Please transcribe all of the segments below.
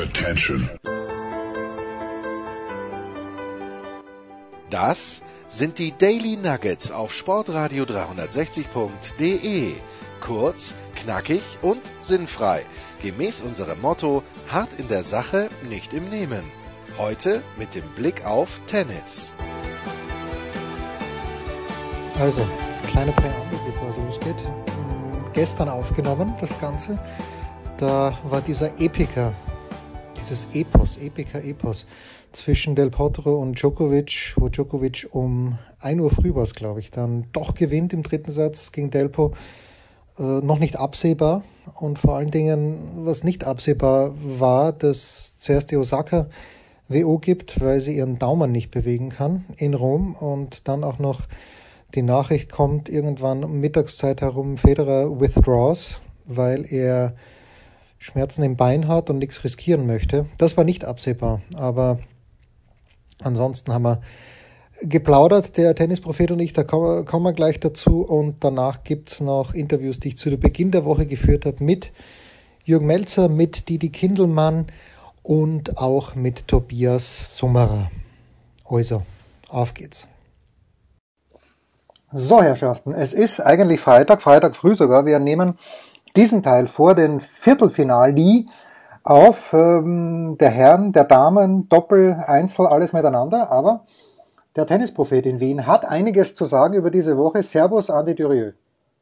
Attention. Das sind die Daily Nuggets auf Sportradio 360.de. Kurz, knackig und sinnfrei. Gemäß unserem Motto: hart in der Sache, nicht im Nehmen. Heute mit dem Blick auf Tennis. Also, kleine Präambel, bevor es losgeht. Gestern aufgenommen, das Ganze. Da war dieser Epiker, dieses Epos, Epiker-Epos zwischen Del Potro und Djokovic, wo Djokovic um 1 Uhr früh war es, glaube ich, dann doch gewinnt im dritten Satz gegen Delpo. Äh, noch nicht absehbar und vor allen Dingen, was nicht absehbar war, dass zuerst die Osaka WO gibt, weil sie ihren Daumen nicht bewegen kann in Rom und dann auch noch die Nachricht kommt irgendwann um Mittagszeit herum, Federer withdraws, weil er Schmerzen im Bein hat und nichts riskieren möchte. Das war nicht absehbar, aber ansonsten haben wir geplaudert, der Tennisprophet und ich, da kommen wir gleich dazu und danach gibt's noch Interviews, die ich zu Beginn der Woche geführt habe mit Jürgen Melzer, mit Didi Kindelmann und auch mit Tobias Summerer. Also, auf geht's. So, Herrschaften, es ist eigentlich Freitag, Freitag früh sogar. Wir nehmen diesen Teil vor den Viertelfinali auf ähm, der Herren, der Damen, Doppel, Einzel, alles miteinander. Aber der Tennisprophet in Wien hat einiges zu sagen über diese Woche. Servus, Andi Durieux.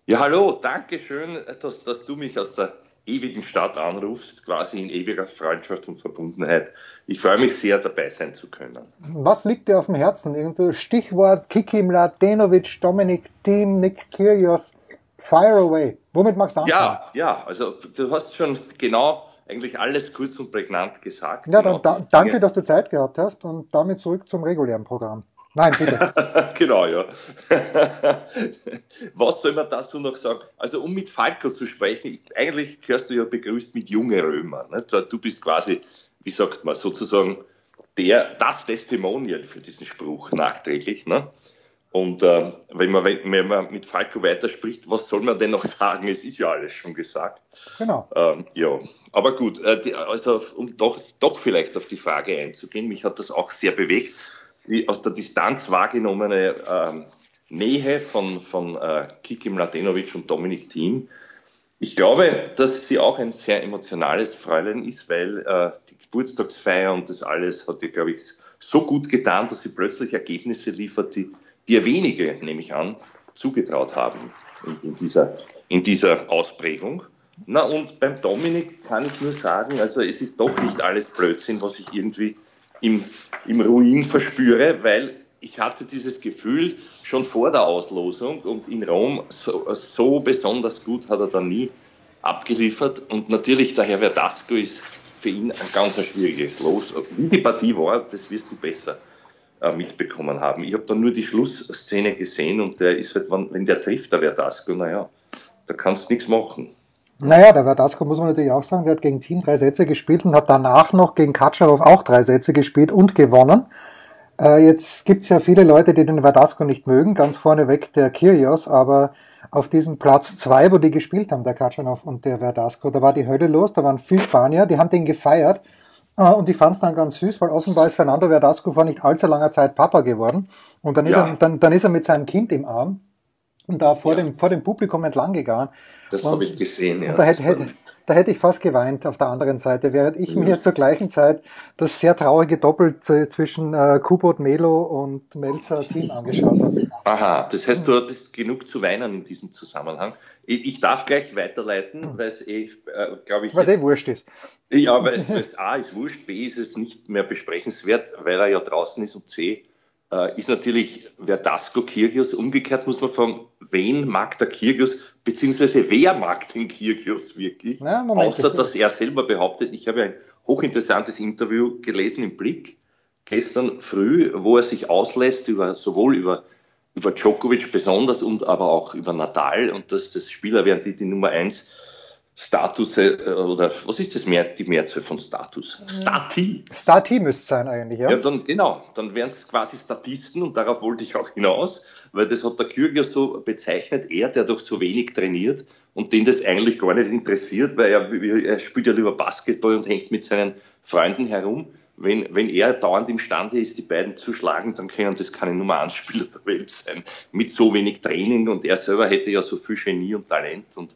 Ja, hallo, danke schön, dass, dass du mich aus der ewigen Stadt anrufst, quasi in ewiger Freundschaft und Verbundenheit. Ich freue mich sehr, dabei sein zu können. Was liegt dir auf dem Herzen? Irgendwo Stichwort Kiki Mladenovic, Dominik Thiem, Nick Kyrgios, Fire away. Womit magst du anfangen? Ja, ja, also du hast schon genau eigentlich alles kurz und prägnant gesagt. Ja, dann genau da, danke, dass du Zeit gehabt hast und damit zurück zum regulären Programm. Nein, bitte. genau, ja. Was soll man dazu noch sagen? Also, um mit Falco zu sprechen, eigentlich gehörst du ja begrüßt mit junge Römer. Nicht? Du bist quasi, wie sagt man, sozusagen der, das Testimonial für diesen Spruch nachträglich. Ne? Und äh, wenn, man, wenn man mit Falco weiterspricht, was soll man denn noch sagen? Es ist ja alles schon gesagt. Genau. Ähm, ja, aber gut, äh, die, also um doch, doch vielleicht auf die Frage einzugehen, mich hat das auch sehr bewegt, die aus der Distanz wahrgenommene ähm, Nähe von, von äh, Kiki Mladenovic und Dominik Thiem. Ich glaube, dass sie auch ein sehr emotionales Fräulein ist, weil äh, die Geburtstagsfeier und das alles hat ihr, glaube ich, so gut getan, dass sie plötzlich Ergebnisse liefert, die dir wenige, nehme ich an, zugetraut haben in, in, dieser, in dieser Ausprägung. Na und beim Dominik kann ich nur sagen, also es ist doch nicht alles Blödsinn, was ich irgendwie im, im Ruin verspüre, weil ich hatte dieses Gefühl schon vor der Auslosung und in Rom so, so besonders gut hat er dann nie abgeliefert und natürlich der Herr Verdasco ist für ihn ein ganz schwieriges Los. Wie die Partie war, das wirst du besser mitbekommen haben. Ich habe dann nur die Schlussszene gesehen und der ist halt, wenn, der trifft, der Verdasco, naja, da kannst du nichts machen. Naja, der Verdasco muss man natürlich auch sagen, der hat gegen Team drei Sätze gespielt und hat danach noch gegen Katscharov auch drei Sätze gespielt und gewonnen. Äh, jetzt gibt's ja viele Leute, die den Verdasco nicht mögen, ganz vorneweg der Kyrgios, aber auf diesem Platz zwei, wo die gespielt haben, der Katschanov und der Verdasco, da war die Hölle los, da waren viele Spanier, die haben den gefeiert äh, und ich fand es dann ganz süß, weil offenbar ist Fernando Verdasco vor nicht allzu langer Zeit Papa geworden. Und dann ist, ja. er, dann, dann ist er mit seinem Kind im Arm und da vor, ja. dem, vor dem Publikum entlang gegangen. Das habe ich gesehen, ja. Da hätte, hätte, da hätte ich fast geweint auf der anderen Seite, während ich ja. mir zur gleichen Zeit das sehr traurige Doppel zwischen äh, Kubot Melo und Melzer Team angeschaut habe. Aha, das heißt, du hattest genug zu weinen in diesem Zusammenhang. Ich, ich darf gleich weiterleiten, hm. weil es eh, äh, glaube ich. Was eh wurscht ist. Ja, weil es A ist wurscht, B ist es nicht mehr besprechenswert, weil er ja draußen ist und C äh, ist natürlich Verdasco Kirgios. Umgekehrt muss man fragen, wen mag der Kirgios, beziehungsweise wer mag den Kirgios wirklich? Ja, Außer, dass er selber behauptet, ich habe ein hochinteressantes Interview gelesen im Blick gestern früh, wo er sich auslässt über, sowohl über, über Djokovic besonders und aber auch über Nadal und dass das Spieler wären, die die Nummer eins Status äh, oder was ist das mehr, die Mehrzahl von Status? Stati. Stati müsste sein eigentlich, ja. Ja, dann genau, dann wären es quasi Statisten und darauf wollte ich auch hinaus, weil das hat der Kürger so bezeichnet, er, der doch so wenig trainiert und den das eigentlich gar nicht interessiert, weil er, er spielt ja lieber Basketball und hängt mit seinen Freunden herum. Wenn, wenn er dauernd imstande ist, die beiden zu schlagen, dann können das keine Nummer 1 Spieler der Welt sein. Mit so wenig Training und er selber hätte ja so viel Genie und Talent und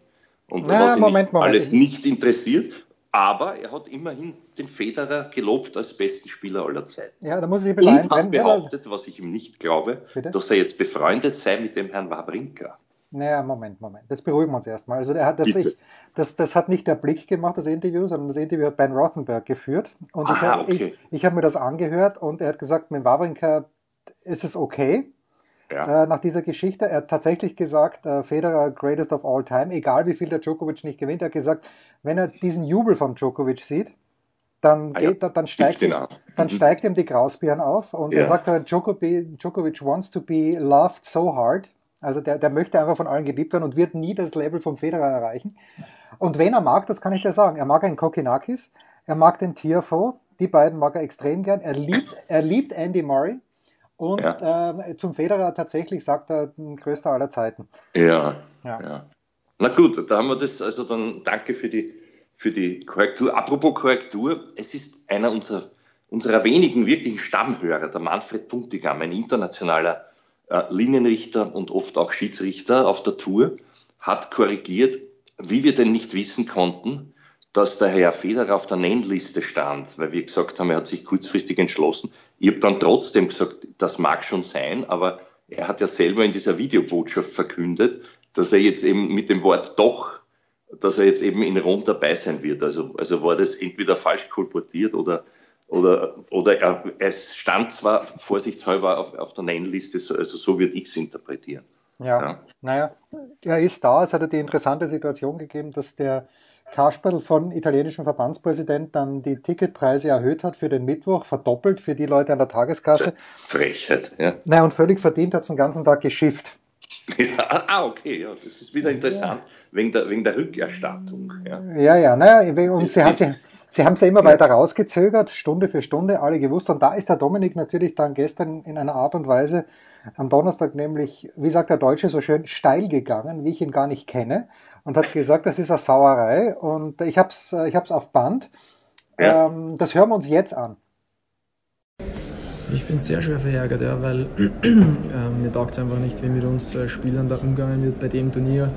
und Na, was ihn Moment, nicht, Moment. alles nicht interessiert. Aber er hat immerhin den Federer gelobt als besten Spieler aller Zeiten. Ja, da muss ich ein bisschen Und hat behauptet, was ich ihm nicht glaube, Bitte? dass er jetzt befreundet sei mit dem Herrn Wawrinka. Naja, Moment, Moment. Das beruhigen wir uns erstmal. Also der hat das, ich, das, das hat nicht der Blick gemacht, das Interview, sondern das Interview hat Ben Rothenberg geführt. Und ich, Aha, hab- okay. ich, ich habe mir das angehört und er hat gesagt, mit Wawrinka ist es okay. Ja, Äh, nach dieser Geschichte, er hat tatsächlich gesagt, äh, Federer greatest of all time, egal wie viel der Djokovic nicht gewinnt. Er hat gesagt, wenn er diesen Jubel von Djokovic sieht, dann Ah ja, geht, er- dann steigt, ihm, an. dann Mhm. steigt ihm die Grausbirn auf und er Ja. sagt, äh, Djokovic, Djokovic wants to be loved so hard. Also der, der möchte einfach von allen geliebt werden und wird nie das Level vom Federer erreichen. Und wen er mag, das kann ich dir sagen. Er mag einen Kokinakis, er mag den Tiafoe, die beiden mag er extrem gern. Er liebt, er liebt Andy Murray und ähm, zum Federer tatsächlich sagt er, den größter aller Zeiten. ja, Ja. ja. Na gut, da haben wir das, also dann danke für die, für die Korrektur. Apropos Korrektur, es ist einer unserer, unserer wenigen wirklichen Stammhörer, der Manfred Puntigam, ein internationaler äh, Linienrichter und oft auch Schiedsrichter auf der Tour, hat korrigiert, wie wir denn nicht wissen konnten, dass der Herr Federer auf der Nennliste stand, weil wir gesagt haben, er hat sich kurzfristig entschlossen. Ich habe dann trotzdem gesagt, das mag schon sein, aber er hat ja selber in dieser Videobotschaft verkündet, dass er jetzt eben mit dem Wort doch, dass er jetzt eben in Rom dabei sein wird. Also, also war das entweder falsch kolportiert oder, oder, oder er, es stand zwar vorsichtshalber auf, auf der Nennliste, so- also so würde ich es interpretieren. Ja, Ja. naja, er ist da. Es hat ja die interessante Situation gegeben, dass der Kasperl von italienischen Verbandspräsident dann die Ticketpreise erhöht hat für den Mittwoch, verdoppelt für die Leute an der Tageskasse. Frechheit. Ja. Naja, und völlig verdient hat es den ganzen Tag geschifft. Ja, ah, okay, ja, das ist wieder interessant, wegen, der, wegen der Rückerstattung. Ja. Ja, ja, naja, und sie, hat, sie, sie haben es ja immer weiter rausgezögert, Stunde für Stunde, alle gewusst. Und da ist der Dominik natürlich dann gestern in einer Art und Weise am Donnerstag nämlich, wie sagt der Deutsche so schön, steil gegangen, wie ich ihn gar nicht kenne. Und hat gesagt, das ist eine Sauerei. Und ich habe es ich hab's auf Band. Ja. Ähm, das hören wir uns jetzt an. Ich bin sehr schwer verärgert, ja, weil ähm, mir taugt es einfach nicht, wie mit uns äh, Spielern da umgegangen wird bei dem Turnier,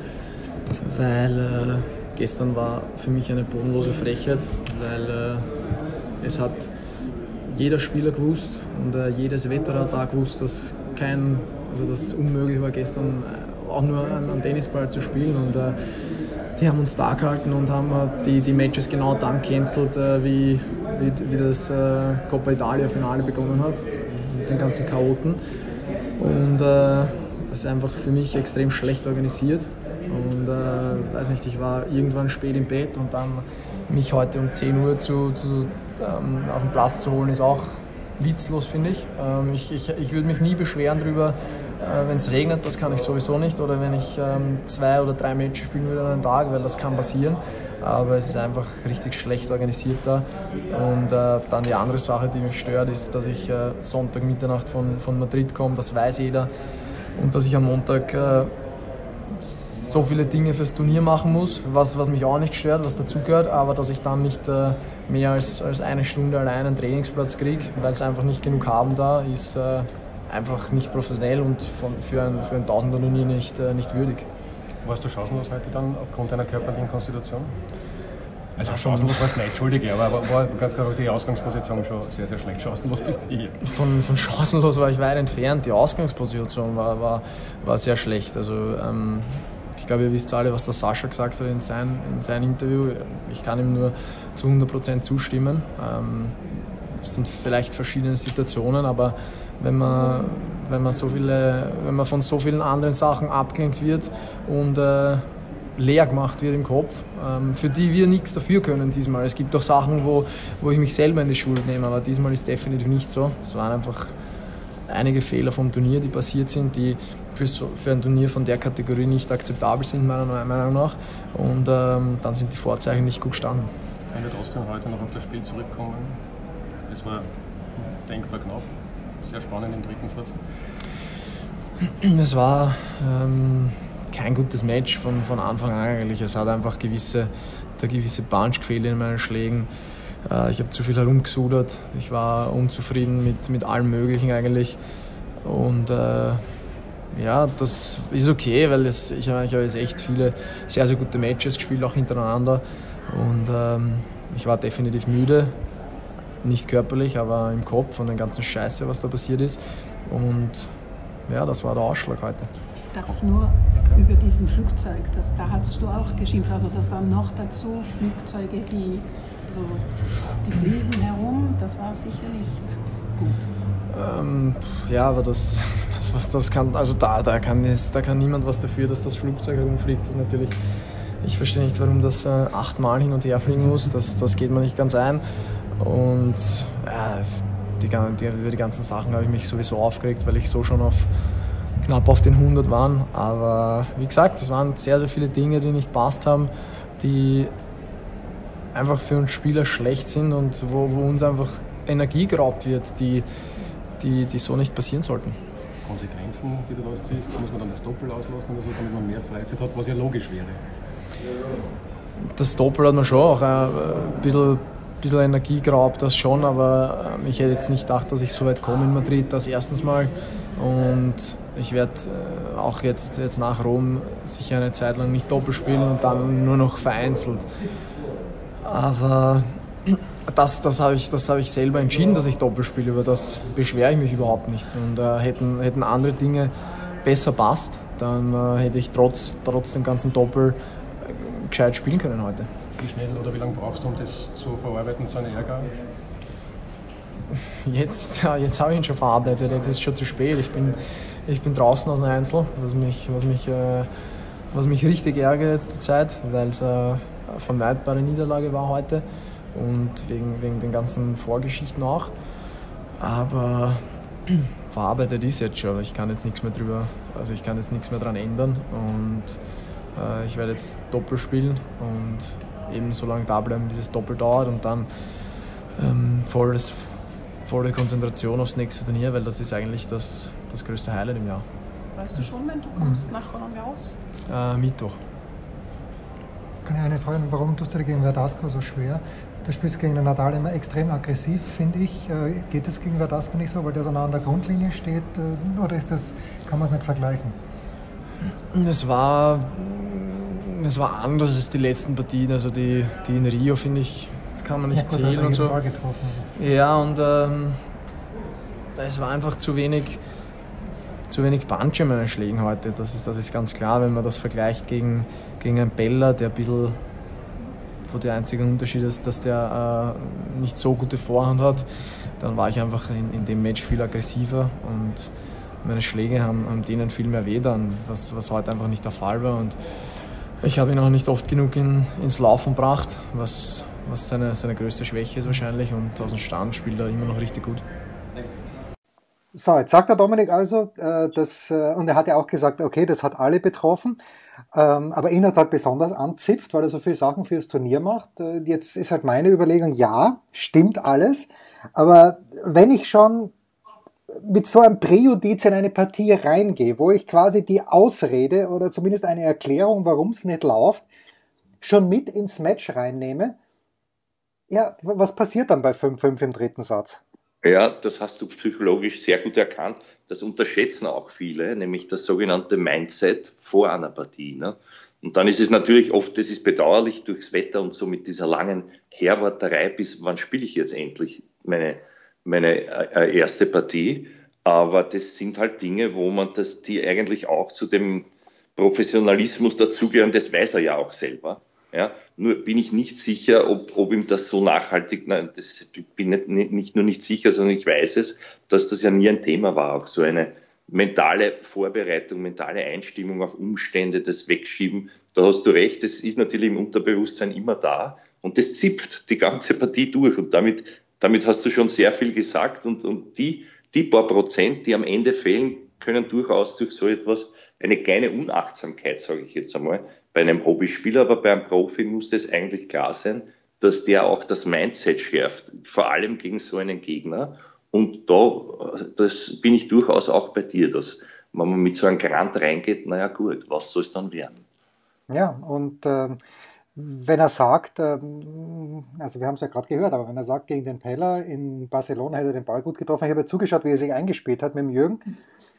weil äh, gestern war für mich eine bodenlose Frechheit, weil äh, es hat jeder Spieler gewusst und äh, jedes Veteran da gewusst, dass kein, also dass es unmöglich war gestern äh, auch nur einen, Tennisball zu spielen und äh, die haben uns da gehalten und haben äh, die, die Matches genau dann cancelt, äh, wie, wie, wie das äh, Coppa Italia Finale begonnen hat, mit den ganzen Chaoten. Und äh, das ist einfach für mich extrem schlecht organisiert. Und äh, weiß nicht, ich war irgendwann spät im Bett und dann mich heute um 10 Uhr zu, zu, ähm, auf den Platz zu holen, ist auch witzlos, finde ich. Ähm, ich. Ich, ich würde mich nie beschweren darüber, äh, wenn es regnet, das kann ich sowieso nicht. Oder wenn ich ähm, zwei oder drei Matches spielen würde an einem Tag, weil das kann passieren. Aber es ist einfach richtig schlecht organisiert da. Und äh, dann die andere Sache, die mich stört, ist, dass ich äh, Sonntag Mitternacht von, von Madrid komme, das weiß jeder. Und dass ich am Montag äh, so viele Dinge fürs Turnier machen muss, was, was mich auch nicht stört, was dazugehört, aber dass ich dann nicht äh, mehr als, als eine Stunde allein einen Trainingsplatz kriege, weil es einfach nicht genug haben da, ist äh, einfach nicht professionell und von, für ein, für ein Tausender-Turnier nicht, äh, nicht würdig. Warst du chancenlos heute dann aufgrund deiner körperlichen Konstitution? Also Ja, chancenlos warst du nicht, Entschuldige, aber war, war ganz klar die Ausgangsposition schon sehr, sehr schlecht. Chancenlos bist du hier. Von, von chancenlos war ich weit entfernt. Die Ausgangsposition war, war, war sehr schlecht. Also, ähm, ich glaube, ihr wisst alle, was der Sascha gesagt hat in, sein, in seinem Interview. Ich kann ihm nur zu 100% zustimmen. Ähm, es sind vielleicht verschiedene Situationen, aber wenn man, wenn man, so viele, wenn man von so vielen anderen Sachen abgelenkt wird und äh, leer gemacht wird im Kopf, ähm, für die wir nichts dafür können diesmal. Es gibt doch Sachen, wo, wo ich mich selber in die Schuld nehme, aber diesmal ist definitiv nicht so. Es waren einfach einige Fehler vom Turnier, die passiert sind, die für, für ein Turnier von der Kategorie nicht akzeptabel sind, meiner Meinung nach. Und ähm, dann sind die Vorzeichen nicht gut gestanden. Kann ich trotzdem heute noch auf das Spiel zurückkommen? Es war denkbar knapp, sehr spannend im dritten Satz. Es war ähm, kein gutes Match von, von Anfang an eigentlich. Es hat einfach gewisse, da gewisse Punch gefehlt in meinen Schlägen. Äh, ich habe zu viel herumgesudert. Ich war unzufrieden mit, mit allem Möglichen eigentlich. Und äh, ja, das ist okay, weil es, ich, ich habe jetzt echt viele sehr, sehr gute Matches gespielt, auch hintereinander. Und ähm, ich war definitiv müde. Nicht körperlich, aber im Kopf von der ganzen Scheiße, was da passiert ist. Und ja, das war der Ausschlag heute. Darf ich nur über diesen Flugzeug, das, da hast du auch geschimpft, also das waren noch dazu Flugzeuge, die, also, die fliegen herum, das war sicher nicht gut. Ähm, ja, aber das, das, was das kann, also da, da, kann jetzt, da kann niemand was dafür, dass das Flugzeug herumfliegt. Das natürlich, ich verstehe nicht, warum das äh, achtmal hin und her fliegen muss, das, das geht mir nicht ganz ein. Und ja, die, die, über die ganzen Sachen habe ich mich sowieso aufgeregt, weil ich so schon auf knapp auf den 100 waren. Aber wie gesagt, es waren sehr, sehr viele Dinge, die nicht passt haben, die einfach für uns Spieler schlecht sind und wo, wo uns einfach Energie geraubt wird, die, die, die so nicht passieren sollten. Konsequenzen, die du daraus ziehst, da muss man dann das Doppel auslassen oder so, damit man mehr Freizeit hat, was ja logisch wäre. Das Doppel hat man schon auch ein bisschen bisschen Energie geraubt, das schon, aber ähm, ich hätte jetzt nicht gedacht, dass ich so weit komme in Madrid, das erstens mal. Und ich werde äh, auch jetzt, jetzt nach Rom sicher eine Zeit lang nicht doppelt spielen und dann nur noch vereinzelt. Aber das, das habe ich, hab ich selber entschieden, dass ich doppelt spiele, über das beschwere ich mich überhaupt nicht. Und äh, hätten, hätten andere Dinge besser passt, dann äh, hätte ich trotz, trotz dem ganzen Doppel äh, gescheit spielen können heute. Wie schnell oder wie lange brauchst du, um das zu verarbeiten, so einen Ärger? Jetzt, jetzt habe ich ihn schon verarbeitet, jetzt ist es schon zu spät. Ich bin, ich bin draußen aus dem Einzel, was mich, was mich, äh, was mich richtig ärgert jetzt zur Zeit, weil es äh, eine vermeidbare Niederlage war heute und wegen, wegen den ganzen Vorgeschichten auch. Aber verarbeitet ist jetzt schon. Ich kann jetzt nichts mehr drüber, also ich kann jetzt nichts mehr daran ändern und äh, ich werde jetzt Doppel spielen und eben so lange da bleiben, bis es doppelt dauert und dann ähm, volles, volle Konzentration aufs nächste Turnier, weil das ist eigentlich das, das größte Highlight im Jahr. Weißt du schon, wenn du kommst nach Roland Garros? Äh, Mittwoch. Kann ich eine Frage, warum tust du dir gegen Verdasco so schwer? Du spielst gegen den Nadal immer extrem aggressiv, finde ich. Äh, geht es gegen Verdasco nicht so, weil der so nah an der Grundlinie steht? Äh, oder ist das, kann man es nicht vergleichen? Es war es war anders als die letzten Partien. Also die, die in Rio, finde ich, kann man nicht ja, zählen und so. Ja, und ähm, es war einfach zu wenig, zu wenig Punch in meinen Schlägen heute. Das ist, das ist ganz klar, wenn man das vergleicht gegen, gegen einen Beller, der ein bisschen, wo der einzige Unterschied ist, dass der äh, nicht so gute Vorhand hat, dann war ich einfach in, in dem Match viel aggressiver und meine Schläge haben, haben denen viel mehr weh dann, was, was heute einfach nicht der Fall war. Und ich habe ihn auch nicht oft genug in, ins Laufen gebracht, was, was seine, seine größte Schwäche ist wahrscheinlich. Und aus dem Stand spielt er immer noch richtig gut. So, jetzt sagt der Dominik also, äh, dass, äh, und er hat ja auch gesagt, okay, das hat alle betroffen, ähm, aber ihn hat halt besonders anzipft, weil er so viele Sachen für das Turnier macht. Äh, jetzt ist halt meine Überlegung, ja, stimmt alles, aber wenn ich schon mit so einem Präjudiz in eine Partie reingehe, wo ich quasi die Ausrede oder zumindest eine Erklärung, warum es nicht läuft, schon mit ins Match reinnehme, ja, was passiert dann bei 5-5 im dritten Satz? Ja, das hast du psychologisch sehr gut erkannt. Das unterschätzen auch viele, nämlich das sogenannte Mindset vor einer Partie. Ne? Und dann ist es natürlich oft, das ist bedauerlich durchs Wetter und so mit dieser langen Herwarterei, bis wann spiele ich jetzt endlich meine meine äh, erste Partie. Aber das sind halt Dinge, wo man das, die eigentlich auch zu dem Professionalismus dazugehören, das weiß er ja auch selber. Ja, nur bin ich nicht sicher, ob, ob ihm das so nachhaltig, nein, das bin nicht, nicht nur nicht sicher, sondern ich weiß es, dass das ja nie ein Thema war, auch so eine mentale Vorbereitung, mentale Einstimmung auf Umstände, das Wegschieben. Da hast du recht, das ist natürlich im Unterbewusstsein immer da und das zipft die ganze Partie durch und damit damit hast du schon sehr viel gesagt und, und die, die paar Prozent, die am Ende fehlen, können durchaus durch so etwas eine kleine Unachtsamkeit, sage ich jetzt einmal, bei einem Hobbyspieler, aber beim Profi muss das eigentlich klar sein, dass der auch das Mindset schärft, vor allem gegen so einen Gegner. Und da, das bin ich durchaus auch bei dir, dass wenn man mit so einem Grant reingeht, naja gut, was soll es dann werden? Ja, und äh, wenn er sagt, äh, also wir haben es ja gerade gehört, aber wenn er sagt, gegen den Peller in Barcelona hätte er den Ball gut getroffen, ich habe ja zugeschaut, wie er sich eingespielt hat mit dem Jürgen.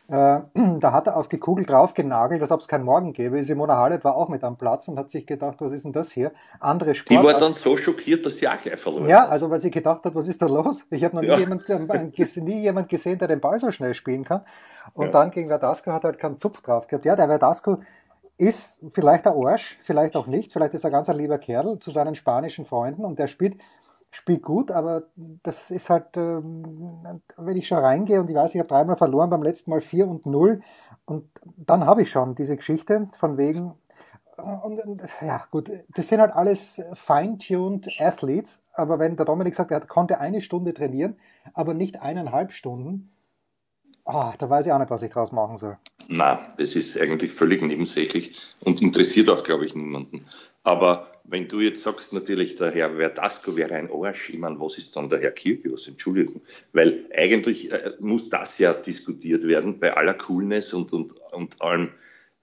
Äh, da hat er auf die Kugel drauf genagelt, als ob es keinen Morgen gäbe. Simona Halep war auch mit am Platz und hat sich gedacht, was ist denn das hier? Andere Sport. Die war dann so schockiert, dass sie auch gleich verloren Ja, also weil sie gedacht hat, was ist da los? Ich habe noch nie, ja. jemand, nie jemand gesehen, der den Ball so schnell spielen kann. Und ja. dann gegen Verdasco hat er halt keinen Zupf drauf gehabt. Ja, der Verdasco ist vielleicht der Arsch, vielleicht auch nicht. Vielleicht ist er ganz ein lieber Kerl zu seinen spanischen Freunden und der spielt spielt gut, aber das ist halt, ähm, wenn ich schon reingehe und ich weiß, ich habe dreimal verloren, beim letzten Mal 4 und 0 und dann habe ich schon diese Geschichte von wegen, und, ja gut, das sind halt alles fine-tuned Athletes, aber wenn der Dominik sagt, er konnte eine Stunde trainieren, aber nicht eineinhalb Stunden, oh, da weiß ich auch nicht, was ich draus machen soll. Na, das ist eigentlich völlig nebensächlich und interessiert auch, glaube ich, niemanden. Aber wenn du jetzt sagst, natürlich, der Herr Verdasco wäre ein Arsch, ich meine, was ist dann der Herr Kirgios? Entschuldigung. Weil eigentlich äh, muss das ja diskutiert werden bei aller Coolness und, und, und allem,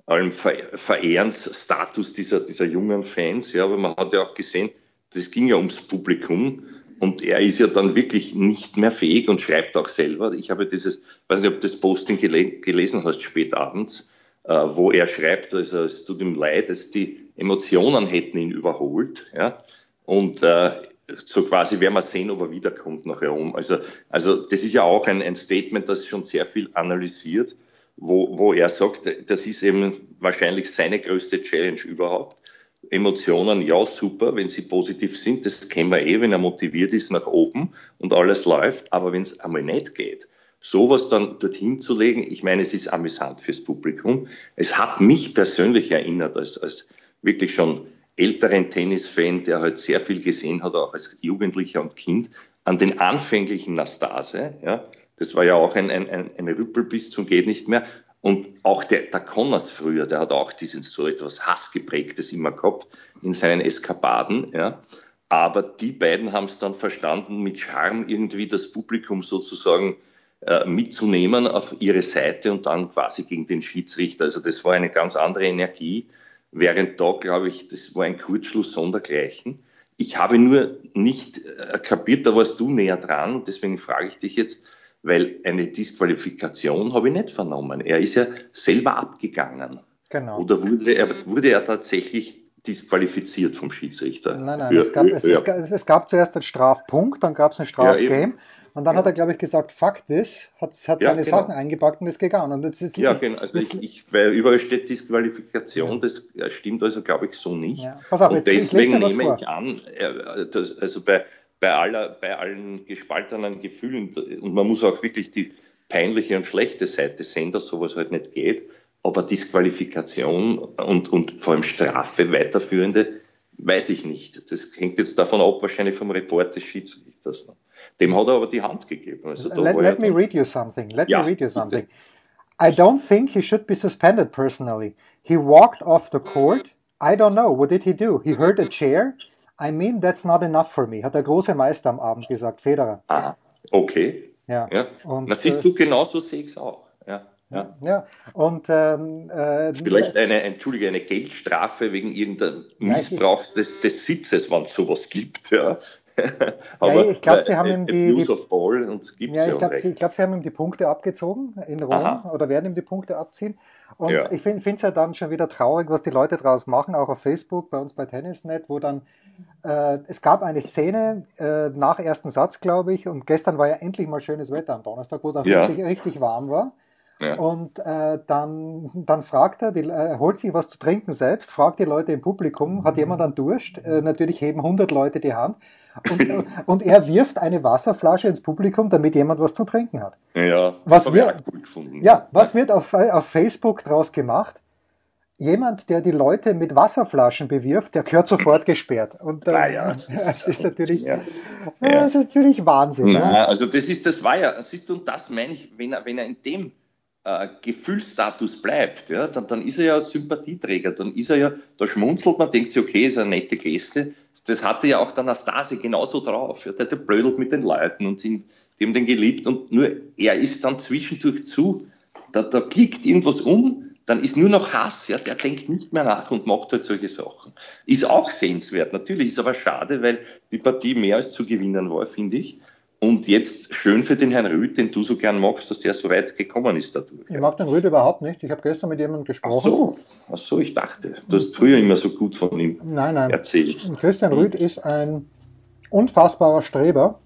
allem Verehrensstatus dieser, dieser jungen Fans. Ja, aber man hat ja auch gesehen, das ging ja ums Publikum. Und er ist ja dann wirklich nicht mehr fähig und schreibt auch selber. Ich habe dieses, weiß nicht, ob du das Posting gele gelesen hast, spät abends, äh, wo er schreibt, also es tut ihm leid, dass die Emotionen hätten ihn überholt. Ja? Und äh, so quasi werden wir sehen, ob er wiederkommt nachher um. Also, also das ist ja auch ein, ein Statement, das schon sehr viel analysiert, wo, wo er sagt, das ist eben wahrscheinlich seine größte Challenge überhaupt Emotionen, ja, super, wenn sie positiv sind, das kennen wir eh, wenn er motiviert ist nach oben und alles läuft, aber wenn es einmal nicht geht, sowas dann dorthin zu legen, ich meine, es ist amüsant fürs Publikum. Es hat mich persönlich erinnert, als, als wirklich schon älteren Tennisfan, der halt sehr viel gesehen hat, auch als Jugendlicher und Kind, an den anfänglichen Nastase, ja, das war ja auch ein, ein, ein, Rüppel bis zum geht nicht mehr. Und auch der, der Connors früher, der hat auch diesen so etwas Hassgeprägtes immer gehabt in seinen Eskapaden, ja. Aber die beiden haben es dann verstanden, mit Charme irgendwie das Publikum sozusagen äh, mitzunehmen auf ihre Seite und dann quasi gegen den Schiedsrichter. Also das war eine ganz andere Energie, während da, glaube ich, das war ein Kurzschluss sondergleichen. Ich habe nur nicht äh, kapiert, da warst du näher dran, deswegen frage ich dich jetzt, weil eine Disqualifikation habe ich nicht vernommen. Er ist ja selber abgegangen. Genau. Oder wurde er, wurde er tatsächlich disqualifiziert vom Schiedsrichter? Nein, nein, es gab, es, es, es, gab zuerst einen Strafpunkt, dann gab es ein Strafgame. Ja, und dann ja. hat er, glaube ich, gesagt, fuck this, hat, hat ja, seine genau. Sachen eingepackt und ist gegangen. Und jetzt ist ja, genau. Also ich, ich, weil überall steht Disqualifikation, das stimmt also, glaube ich, so nicht. Pass auf, und jetzt, deswegen nehme ich an, das, also bei, bei, aller, bei allen gespaltenen Gefühlen. Und man muss auch wirklich die peinliche und schlechte Seite sehen, dass sowas halt nicht geht. Aber Disqualifikation und, und vor allem Strafe weiterführende, weiß ich nicht. Das hängt jetzt davon ab, wahrscheinlich vom Report des Schiedsrichters. Dem hat er aber die Hand gegeben. Also let, let me read you something. Let ja, me read you something. I don't think he should be suspended personally. He walked off the court. I don't know. What did he do? He hurt a chair. I mean, that's not enough for me, hat der große Meister am Abend gesagt, Federer. Ah, okay. Ja. ja. Und, Na, siehst du, äh, genauso sehe ich es auch. Ja. Ja. ja, und ähm, äh, vielleicht eine, entschuldige, eine Geldstrafe wegen irgendeinem Missbrauch des, des Sitzes, wenn es sowas gibt. Ja. Aber ja, ich glaube, sie haben ihm die, gibt's ja, ich glaube, sie, glaub, sie haben ihm die Punkte abgezogen in Rom Aha. oder werden ihm die Punkte abziehen. Und ja. ich finde es ja dann schon wieder traurig, was die Leute daraus machen, auch auf Facebook, bei uns bei Tennisnet, wo dann äh, es gab eine Szene äh, nach ersten Satz, glaube ich, und gestern war ja endlich mal schönes Wetter am Donnerstag, wo es auch ja. richtig, richtig warm war. Ja. Und äh, dann, dann fragt er, die, äh, holt sich was zu trinken selbst, fragt die Leute im Publikum, hat jemand einen Durst? Äh, natürlich heben 100 Leute die Hand. Und, und, er wirft eine Wasserflasche ins Publikum, damit jemand was zu trinken hat. Ja, was wird, ja, was wird auf, auf Facebook draus gemacht? jemand, der die Leute mit Wasserflaschen bewirft, der gehört sofort gesperrt. Und äh, Ah ja, das das, ist ist natürlich, Ja. das ist natürlich Wahnsinn. ne? Na, also das ist, das war ja, siehst du, und das meine ich, wenn er, wenn er in dem äh, Gefühlsstatus bleibt, ja, dann, dann ist er ja Sympathieträger, dann ist er ja, da schmunzelt man, denkt sich, okay, ist eine nette Geste. Das hatte ja auch der Nastase genauso drauf. Ja, der, der blödelt mit den Leuten und sind, die haben den geliebt und nur er ist dann zwischendurch zu, da, da klickt irgendwas um, dann ist nur noch Hass, ja, der denkt nicht mehr nach und macht halt solche Sachen. Ist auch sehenswert, natürlich, ist aber schade, weil die Partie mehr als zu gewinnen war, finde ich. Und jetzt schön für den Herrn Rüth, den du so gern magst, dass der so weit gekommen ist dadurch. Ich mag den Rüd überhaupt nicht. Ich habe gestern mit jemandem Ach gesprochen. so, ach so, ich dachte, du hast früher immer so gut von ihm Nein, nein. erzählt. Christian Rüd ist ein unfassbarer Streber.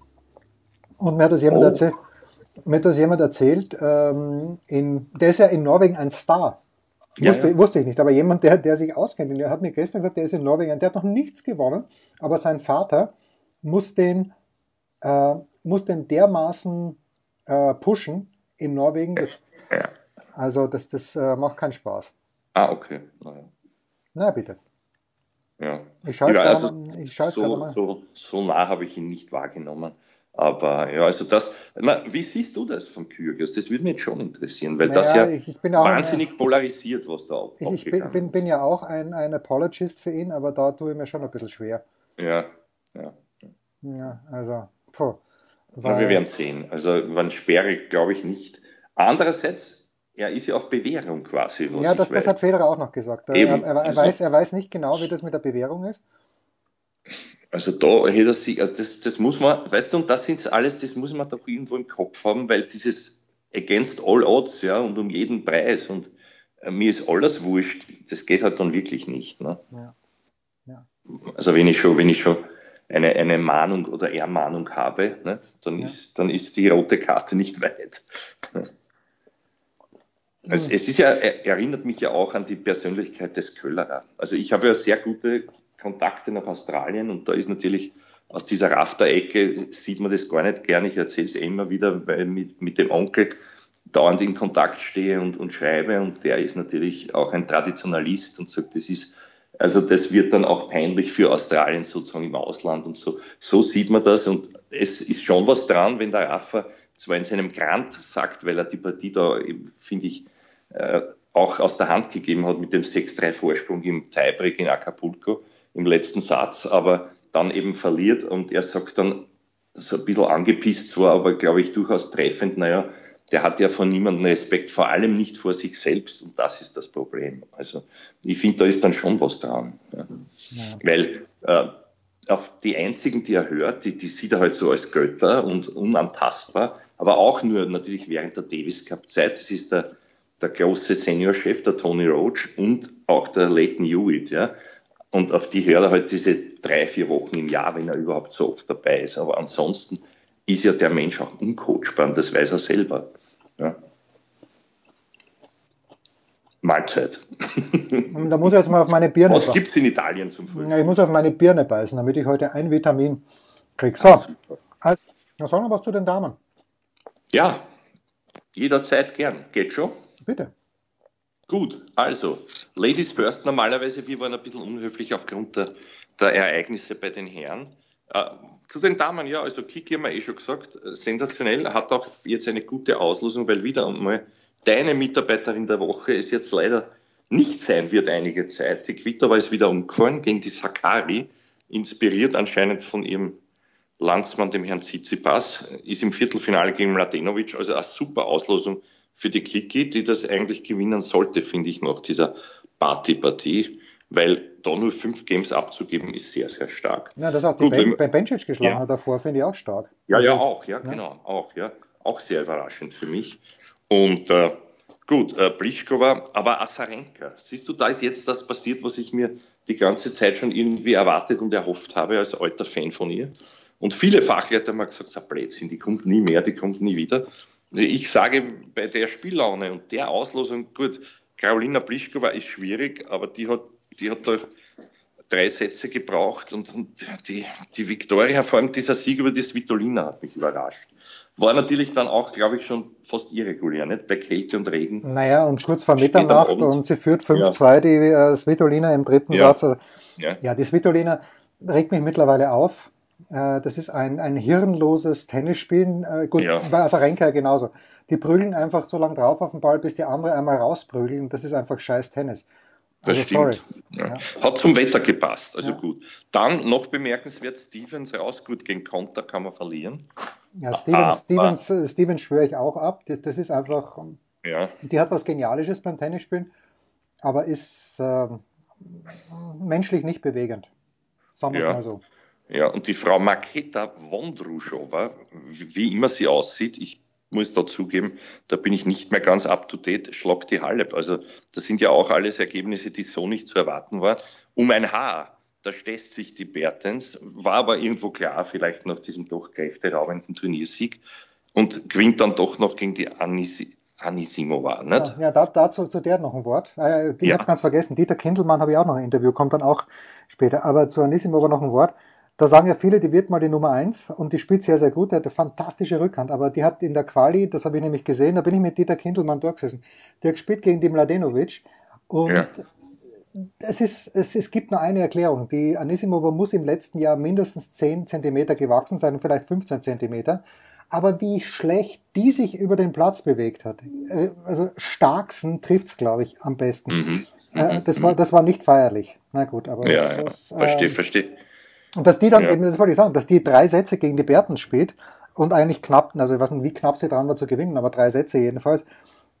Und mir hat das jemand, Oh. erzählt, mir hat das jemand erzählt, ähm, in, der ist ja in Norwegen ein Star. Ja, wusste, ja. wusste ich nicht, aber jemand, der, der sich auskennt, der hat mir gestern gesagt, der ist in Norwegen, der hat noch nichts gewonnen, aber sein Vater muss den, äh, muss den dermaßen äh, pushen in Norwegen, das, Ja. also das, das äh, macht keinen Spaß. Ah, okay. Naja. Na bitte. Ja. Ich schaue Ja, also mal. Ich gerade so, mal. so, so nah habe ich ihn nicht wahrgenommen. Aber ja, also das, na, wie siehst du das von Kyrgios? Das würde mich jetzt schon interessieren, weil das Naja, ja ich, ich bin auch ein- wahnsinnig polarisiert, was da ab, Ich, ich bin, abgegangen bin, bin ja auch ein, ein Apologist für ihn, aber da tue ich mir schon ein bisschen schwer. Ja, ja. Ja, also, puh. Na, wir werden sehen. Also, wann Sperre, glaube ich nicht. Andererseits, er ist ja auf Bewährung quasi. Ja, das, das hat Federer auch noch gesagt. Er, Eben. er, er, Also- weiß, er weiß nicht genau, wie das mit der Bewährung ist. Also da hätte er sich, also das, das muss man, weißt du, und das sind alles, das muss man doch irgendwo im Kopf haben, weil dieses against all odds, ja, und um jeden Preis und äh, mir ist alles wurscht, das geht halt dann wirklich nicht. Ne? Ja. Ja. Also wenn ich schon, wenn ich schon eine, eine Mahnung oder Ermahnung habe, nicht, dann, Ja. ist, dann ist die rote Karte nicht weit. Es, Hm. es ist ja, er- erinnert mich ja auch an die Persönlichkeit des Köllerer. Also ich habe ja sehr gute Kontakte nach Australien und da ist natürlich aus dieser Rafter-Ecke sieht man das gar nicht gern. Ich erzähle es eh immer wieder, weil ich mit, mit dem Onkel dauernd in Kontakt stehe und, und schreibe und der ist natürlich auch ein Traditionalist und sagt, das ist, also das wird dann auch peinlich für Australien sozusagen im Ausland und so. So sieht man das und es ist schon was dran, wenn der Rafa zwar in seinem Grant sagt, weil er die Partie da, finde ich, äh, auch aus der Hand gegeben hat mit dem 6-3 Vorsprung im Tiebreak in Acapulco im letzten Satz, aber dann eben verliert und er sagt dann so ein bisschen angepisst zwar, aber glaube ich durchaus treffend, naja, der hat ja von niemandem Respekt, vor allem nicht vor sich selbst und das ist das Problem. Also ich finde, da ist dann schon was dran. Ja. Ja. Weil äh, auf die einzigen, die er hört, die, die sieht er halt so als Götter und unantastbar, aber auch nur natürlich während der Davis Cup Zeit. Das ist der, der große Seniorchef, der Tony Roach und auch der Leighton Hewitt, ja. Und auf die hört er halt diese drei, vier Wochen im Jahr, wenn er überhaupt so oft dabei ist. Aber ansonsten ist ja der Mensch auch uncoachbar und das weiß er selber. Ja. Mahlzeit. Da muss ich jetzt mal auf meine Birne Was beißen. gibt's in Italien zum Frühstück? Ja, ich muss auf meine Birne beißen, damit ich heute ein Vitamin kriege. So, also, na, sag mal was zu den Damen. Ja, jederzeit gern. Geht schon? Bitte. Gut, also, Ladies first. Normalerweise, wir waren ein bisschen unhöflich aufgrund der, der Ereignisse bei den Herren. Äh, zu den Damen, ja, also Kiki haben wir eh schon gesagt, äh, sensationell, hat auch jetzt eine gute Auslosung, weil wieder einmal deine Mitarbeiterin der Woche es jetzt leider nicht sein wird einige Zeit. Die Quito war es wieder umgefallen gegen die Sakari, inspiriert anscheinend von ihrem Landsmann, dem Herrn Tsitsipas, ist im Viertelfinale gegen Mladenovic, also eine super Auslosung für die Kiki, die das eigentlich gewinnen sollte, finde ich, nach dieser Party-Partie, weil da nur fünf Games abzugeben, ist sehr, sehr stark. Ja, das hat Gut, ben, bei Bencic geschlagen Ja. hat davor, finde ich auch stark. Ja, ja, Also, auch, ja, genau, auch, ja. Auch sehr überraschend für mich. Und äh, gut, äh, Pliskova, aber Asarenka, siehst du, da ist jetzt das passiert, was ich mir die ganze Zeit schon irgendwie erwartet und erhofft habe als alter Fan von ihr. Und viele Fachleute haben gesagt, so Blödsinn, die kommt nie mehr, die kommt nie wieder. Ich sage, bei der Spiellaune und der Auslosung, gut, Carolina Pliskova ist schwierig, aber die hat, die hat da drei Sätze gebraucht und, und die, die Viktoria, vor allem dieser Sieg über die Svitolina hat mich überrascht. War natürlich dann auch, glaube ich, schon fast irregulär, nicht? Bei Kälte und Regen. Naja, und kurz vor Mitternacht und sie führt 5-2 ja. die äh, Svitolina im dritten ja. Satz. Ja. ja, die Svitolina regt mich mittlerweile auf. Äh, das ist ein, ein hirnloses Tennisspielen. Äh, gut, ja. bei Asarenka genauso. Die prügeln einfach so lange drauf auf den Ball, bis die andere einmal rausprügeln. Das ist einfach scheiß Tennis. Das also, stimmt. Ja. Hat zum Wetter gepasst, also ja. gut. Dann noch bemerkenswert, Stevens raus, gut gegen Konter kann man verlieren. Ja, Stevens, Stevens, Stevens schwöre ich auch ab. Das, das, ist einfach, ja. die hat was Genialisches beim Tennisspielen, aber ist äh, menschlich nicht bewegend. Sagen wir es mal so. Ja, und die Frau Maketa Wondruschova, wie immer sie aussieht, ich muss dazugeben, da bin ich nicht mehr ganz up to date, schlagt die Halle. Also das sind ja auch alles Ergebnisse, die so nicht zu erwarten waren. Um ein Haar, da stößt sich die Bertens, war aber irgendwo klar, vielleicht nach diesem doch kräfteraubenden Turniersieg und gewinnt dann doch noch gegen die Anisi Anisimova, nicht? Ja, ja dazu zu der noch ein Wort. Äh, ich ja. habe ganz vergessen, Dieter Kindelmann habe ich auch noch ein Interview, kommt dann auch später. Aber zu Anisimova noch ein Wort. Da sagen ja viele, die wird mal die Nummer eins und die spielt sehr, sehr gut. Die hat eine fantastische Rückhand, aber die hat in der Quali, das habe ich nämlich gesehen, da bin ich mit Dieter Kindelmann durchgesessen. Der gespielt gegen die Mladenovic und ja. es, ist, es, es gibt nur eine Erklärung. Die Anisimova muss im letzten Jahr mindestens 10 Zentimeter gewachsen sein, vielleicht 15 Zentimeter. Aber wie schlecht die sich über den Platz bewegt hat. Äh, also Starksen trifft's, glaube ich, am besten. Mhm. Äh, das, war, das war nicht feierlich. Na gut, aber. Ja, das, ja. verstehe, äh, verstehe. Und dass die dann ja. eben, das wollte ich sagen, dass die drei Sätze gegen die Berten spielt und eigentlich knapp, also ich weiß nicht, wie knapp sie dran war zu gewinnen, aber drei Sätze jedenfalls.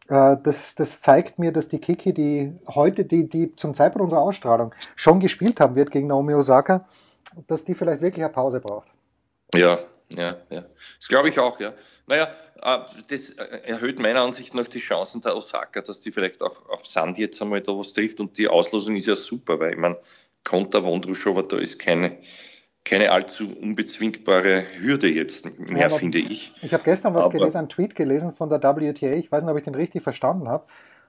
Äh, das, das zeigt mir, dass die Kiki, die heute, die, die zum Zeitpunkt unserer Ausstrahlung schon gespielt haben wird gegen Naomi Osaka, dass die vielleicht wirklich eine Pause braucht. Ja, ja, ja. Das glaube ich auch, ja. Naja, äh, das erhöht meiner Ansicht nach die Chancen der Osaka, dass die vielleicht auch auf Sand jetzt einmal da was trifft und die Auslosung ist ja super, weil ich meine, Konter Wondruschowa, da ist keine, keine allzu unbezwingbare Hürde jetzt mehr, ja, finde ich. Ich habe gestern was Aber, gelesen, einen Tweet gelesen von der WTA, ich weiß nicht, ob ich den richtig verstanden habe.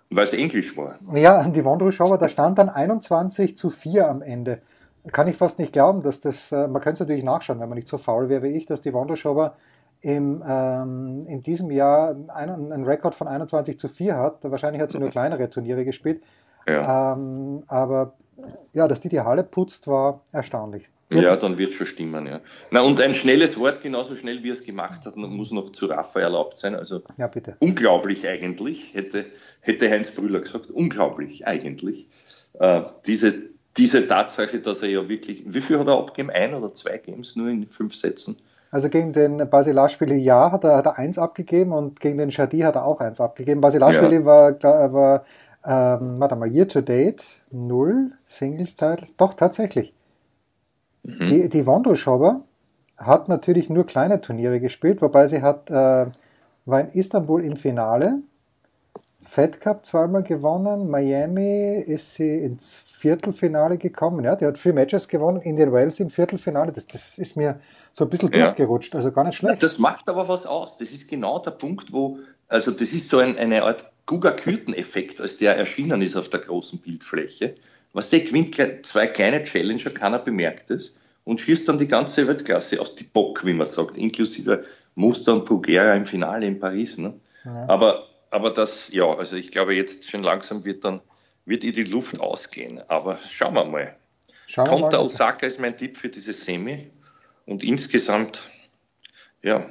Weil es Englisch war. Ja, die Wondruschowa, da stand dann 21 zu 4 am Ende. Kann ich fast nicht glauben, dass das, äh, man könnte es natürlich nachschauen, wenn man nicht so faul wäre wie ich, dass die Wondruschowa im, ähm, in diesem Jahr einen, einen Rekord von 21 zu 4 hat. Wahrscheinlich hat sie nur kleinere Turniere gespielt. Ja. Ähm, aber ja, dass die die Halle putzt, war erstaunlich. Ja, dann wird schon stimmen, ja. Na, und ein schnelles Wort, genauso schnell wie er es gemacht hat, muss noch zu Rafa erlaubt sein. Also ja, bitte. unglaublich eigentlich, hätte, hätte Heinz Brüller gesagt, unglaublich eigentlich. Äh, diese, diese Tatsache, dass er ja wirklich, wie viel hat er abgegeben? Ein oder zwei Games nur in fünf Sätzen? Also gegen den Basilashvili ja hat er, hat er eins abgegeben und gegen den Shadi hat er auch eins abgegeben. Basilashvili ja. war, war ähm, warte mal, Year to Date, null Singles-Titles. Doch, tatsächlich. Mhm. Die, die Wondruschowa hat natürlich nur kleine Turniere gespielt, wobei sie hat, äh, war in Istanbul im Finale, Fed Cup zweimal gewonnen, Miami ist sie ins Viertelfinale gekommen, ja, die hat vier Matches gewonnen, Indian Wells im Viertelfinale, das, das ist mir so ein bisschen ja. durchgerutscht, also gar nicht schlecht. Das macht aber was aus, das ist genau der Punkt, wo, also das ist so ein, eine Art Guga-Küten-Effekt, als der erschienen ist auf der großen Bildfläche. Was der gewinnt zwei kleine Challenger, keiner bemerkt es und schießt dann die ganze Weltklasse aus die Bock, wie man sagt, inklusive Muster und Pugera im Finale in Paris. Ne? Ja. Aber, aber das, ja, also ich glaube jetzt schon langsam wird dann, wird ihr die Luft ausgehen. Aber schauen wir mal. Schauen Kommt mal der Osaka ist mein Tipp für diese Semi. Und insgesamt, ja,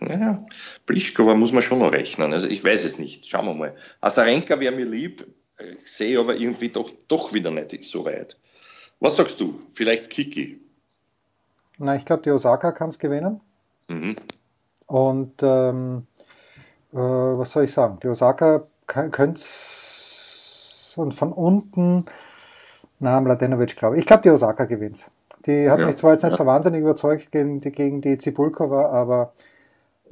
naja, Pliskova muss man schon noch rechnen. Also ich weiß es nicht. Schauen wir mal. Asarenka wäre mir lieb, ich sehe aber irgendwie doch, doch wieder nicht so weit. Was sagst du? Vielleicht Kiki? Na, ich glaube, die Osaka kann es gewinnen. Mhm. Und ähm, äh, was soll ich sagen? Die Osaka könnte und von unten, na, Mladenovic glaube ich. Ich glaube, die Osaka gewinnt. Die hat ja, mich zwar jetzt nicht ja. so wahnsinnig überzeugt gegen die, gegen die Zibulkova, aber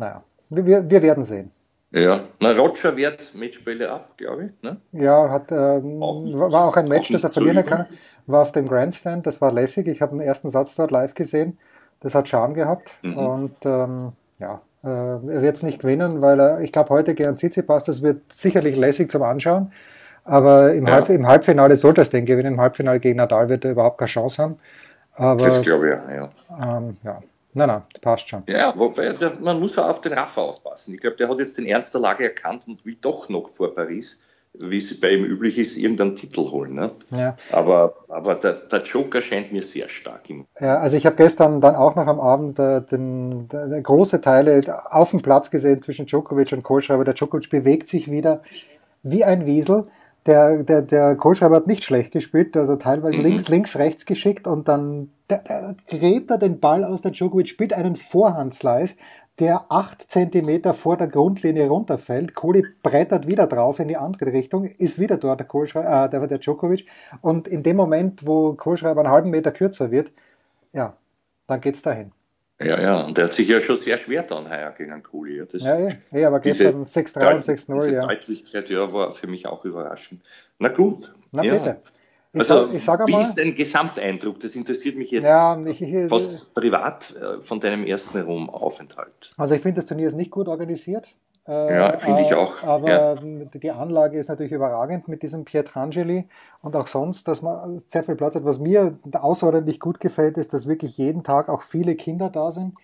naja, wir, wir werden sehen. Ja, na, Roger wehrt Matchbälle ab, glaube ich. Ne? Ja, hat, ähm, auch war auch ein Match, auch das er verlieren kann. War auf dem Grandstand, das war lässig. Ich habe den ersten Satz dort live gesehen. Das hat Charme gehabt. Mhm. Und ähm, ja, äh, er wird es nicht gewinnen, weil er, ich glaube, heute gegen Tsitsipas, das wird sicherlich lässig zum Anschauen. Aber im, Ja. Halb, im Halbfinale sollte es den gewinnen. Im Halbfinale gegen Nadal wird er überhaupt keine Chance haben. Aber Das glaube ich ja. ja. ähm, ja, nein, nein, passt schon. Ja, wobei, der, man muss auch auf den Rafa aufpassen. Ich glaube, der hat jetzt den Ernst der Lage erkannt und will doch noch vor Paris, wie es bei ihm üblich ist, irgendeinen Titel holen. Ne? Ja. Aber, aber der, der Joker scheint mir sehr stark Ja, also ich habe gestern dann auch noch am Abend äh, den, den, große Teile auf dem Platz gesehen zwischen Djokovic und Kohlschreiber. Der Djokovic bewegt sich wieder wie ein Wiesel. Der, der, der Kohlschreiber hat nicht schlecht gespielt, also teilweise Mhm. links, links, rechts geschickt und dann der, der gräbt er den Ball aus. Der Djokovic spielt einen Vorhandslice, der acht Zentimeter vor der Grundlinie runterfällt. Kohli brettert wieder drauf in die andere Richtung, ist wieder dort der, Kohlschreiber, äh, der, der Djokovic. Und in dem Moment, wo Kohlschreiber einen halben Meter kürzer wird, ja, dann geht's dahin. Ja, ja, und der hat sich ja schon sehr schwer dann heuer gegen Kohli. Ja, das, Ja, eh, eh, aber gestern 6-3 und Deut- 6-0, diese ja. Deutlichkeit ja, war für mich auch überraschend. Na gut. Na ja. bitte. Ich, Also, sag, ich sag wie einmal, ist dein Gesamteindruck? Das interessiert mich jetzt ja, ich, ich, fast privat äh, von deinem ersten Rom-Aufenthalt. also ich finde, das Turnier ist nicht gut organisiert. Äh, Ja, finde ich äh, auch, Aber ja. die Anlage ist natürlich überragend mit diesem Pietrangeli und auch sonst, dass man sehr viel Platz hat. Was mir außerordentlich gut gefällt, ist, dass wirklich jeden Tag auch viele Kinder da sind.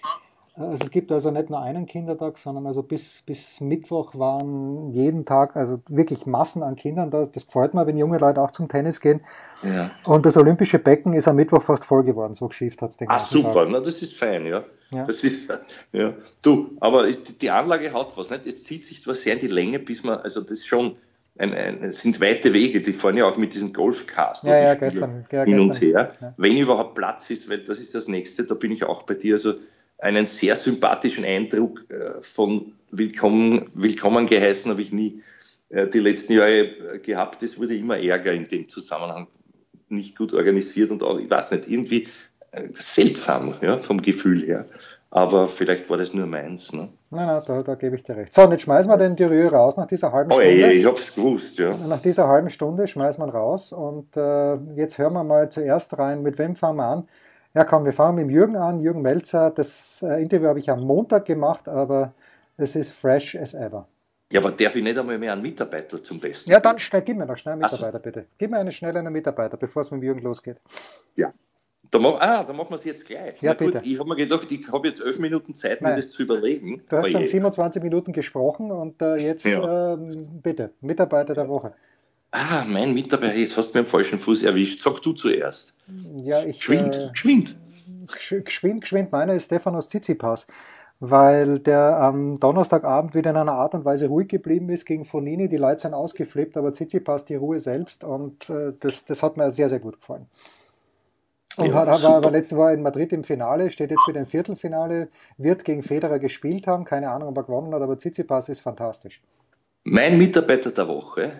Also es gibt also nicht nur einen Kindertag, sondern also bis, bis Mittwoch waren jeden Tag also wirklich Massen an Kindern da. Das gefällt mir, wenn junge Leute auch zum Tennis gehen. Ja. Und das olympische Becken ist am Mittwoch fast voll geworden, so geschifft hat es den Ah, super, Tag. na, das ist fein, ja. Ja. Das ist, ja. Du, aber ist, die Anlage hat was, nicht? Es zieht sich zwar sehr in die Länge, bis man, also das ist schon, ein, ein, es sind weite Wege, die fahren ja auch mit diesem Golfcast Ja, ja, gestern, ja, hin und gestern. her. Ja. Wenn überhaupt Platz ist, weil das ist das nächste, da bin ich auch bei dir, also einen sehr sympathischen Eindruck äh, von Willkommen, willkommen geheißen habe ich nie äh, die letzten Jahre äh, gehabt. Es wurde immer Ärger in dem Zusammenhang, nicht gut organisiert und auch, ich weiß nicht, irgendwie äh, seltsam ja, vom Gefühl her. Aber vielleicht war das nur meins. Ne? Nein, nein, da, da gebe ich dir recht. So, und jetzt schmeißen wir den Dürrieu raus nach dieser halben Oh Stunde. ey, ich hab's gewusst, ja. Nach dieser halben Stunde schmeißen wir raus und äh, jetzt hören wir mal zuerst rein, mit wem fangen wir an? Ja komm, wir fangen mit dem Jürgen an, Jürgen Melzer. Das äh, Interview habe ich am Montag gemacht, aber es ist fresh as ever. Ja, aber darf ich nicht einmal mehr einen Mitarbeiter zum Besten? Ja, dann schnell, gib mir noch schnell einen Ach so. Mitarbeiter, bitte. Gib mir einen schnell einen Mitarbeiter, bevor es mit dem Jürgen losgeht. Ja. Da mach, ah, da machen wir es jetzt gleich. Ja, Na gut, ich habe mir gedacht, ich habe jetzt elf Minuten Zeit, mir Nein. das zu überlegen. Du hast schon je. 27 Minuten gesprochen und äh, jetzt Ja. ähm, bitte, Mitarbeiter der Woche. Ah, mein Mitarbeiter, jetzt hast du mir am falschen Fuß erwischt. Sag du zuerst. Ja, ich. Geschwind, Äh, geschwind. Gesch- Geschwind, geschwind, meiner ist Stefanos Tsitsipas, weil der am Donnerstagabend wieder in einer Art und Weise ruhig geblieben ist gegen Fonini. Die Leute sind ausgeflippt, aber Tsitsipas die Ruhe selbst und äh, das, das hat mir sehr, sehr gut gefallen. Und Ja, hat, war super. aber letzte Woche in Madrid im Finale, steht jetzt wieder im Viertelfinale, wird gegen Federer gespielt haben. Keine Ahnung, ob er gewonnen hat, aber Tsitsipas ist fantastisch. Mein Mitarbeiter der Woche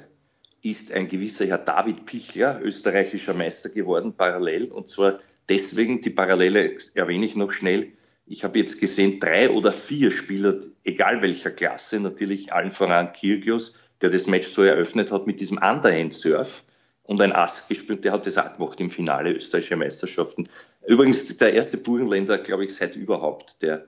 ist ein gewisser Herr David Pichler, österreichischer Meister geworden, parallel. Und zwar deswegen, die Parallele erwähne ich noch schnell. Ich habe jetzt gesehen, drei oder vier Spieler, egal welcher Klasse, natürlich allen voran Kyrgios, der das Match so eröffnet hat mit diesem Underhand-Surf und ein Ass gespielt, der hat das auch gemacht im Finale österreichischer Meisterschaften. Übrigens der erste Burgenländer, glaube ich, seit überhaupt, der,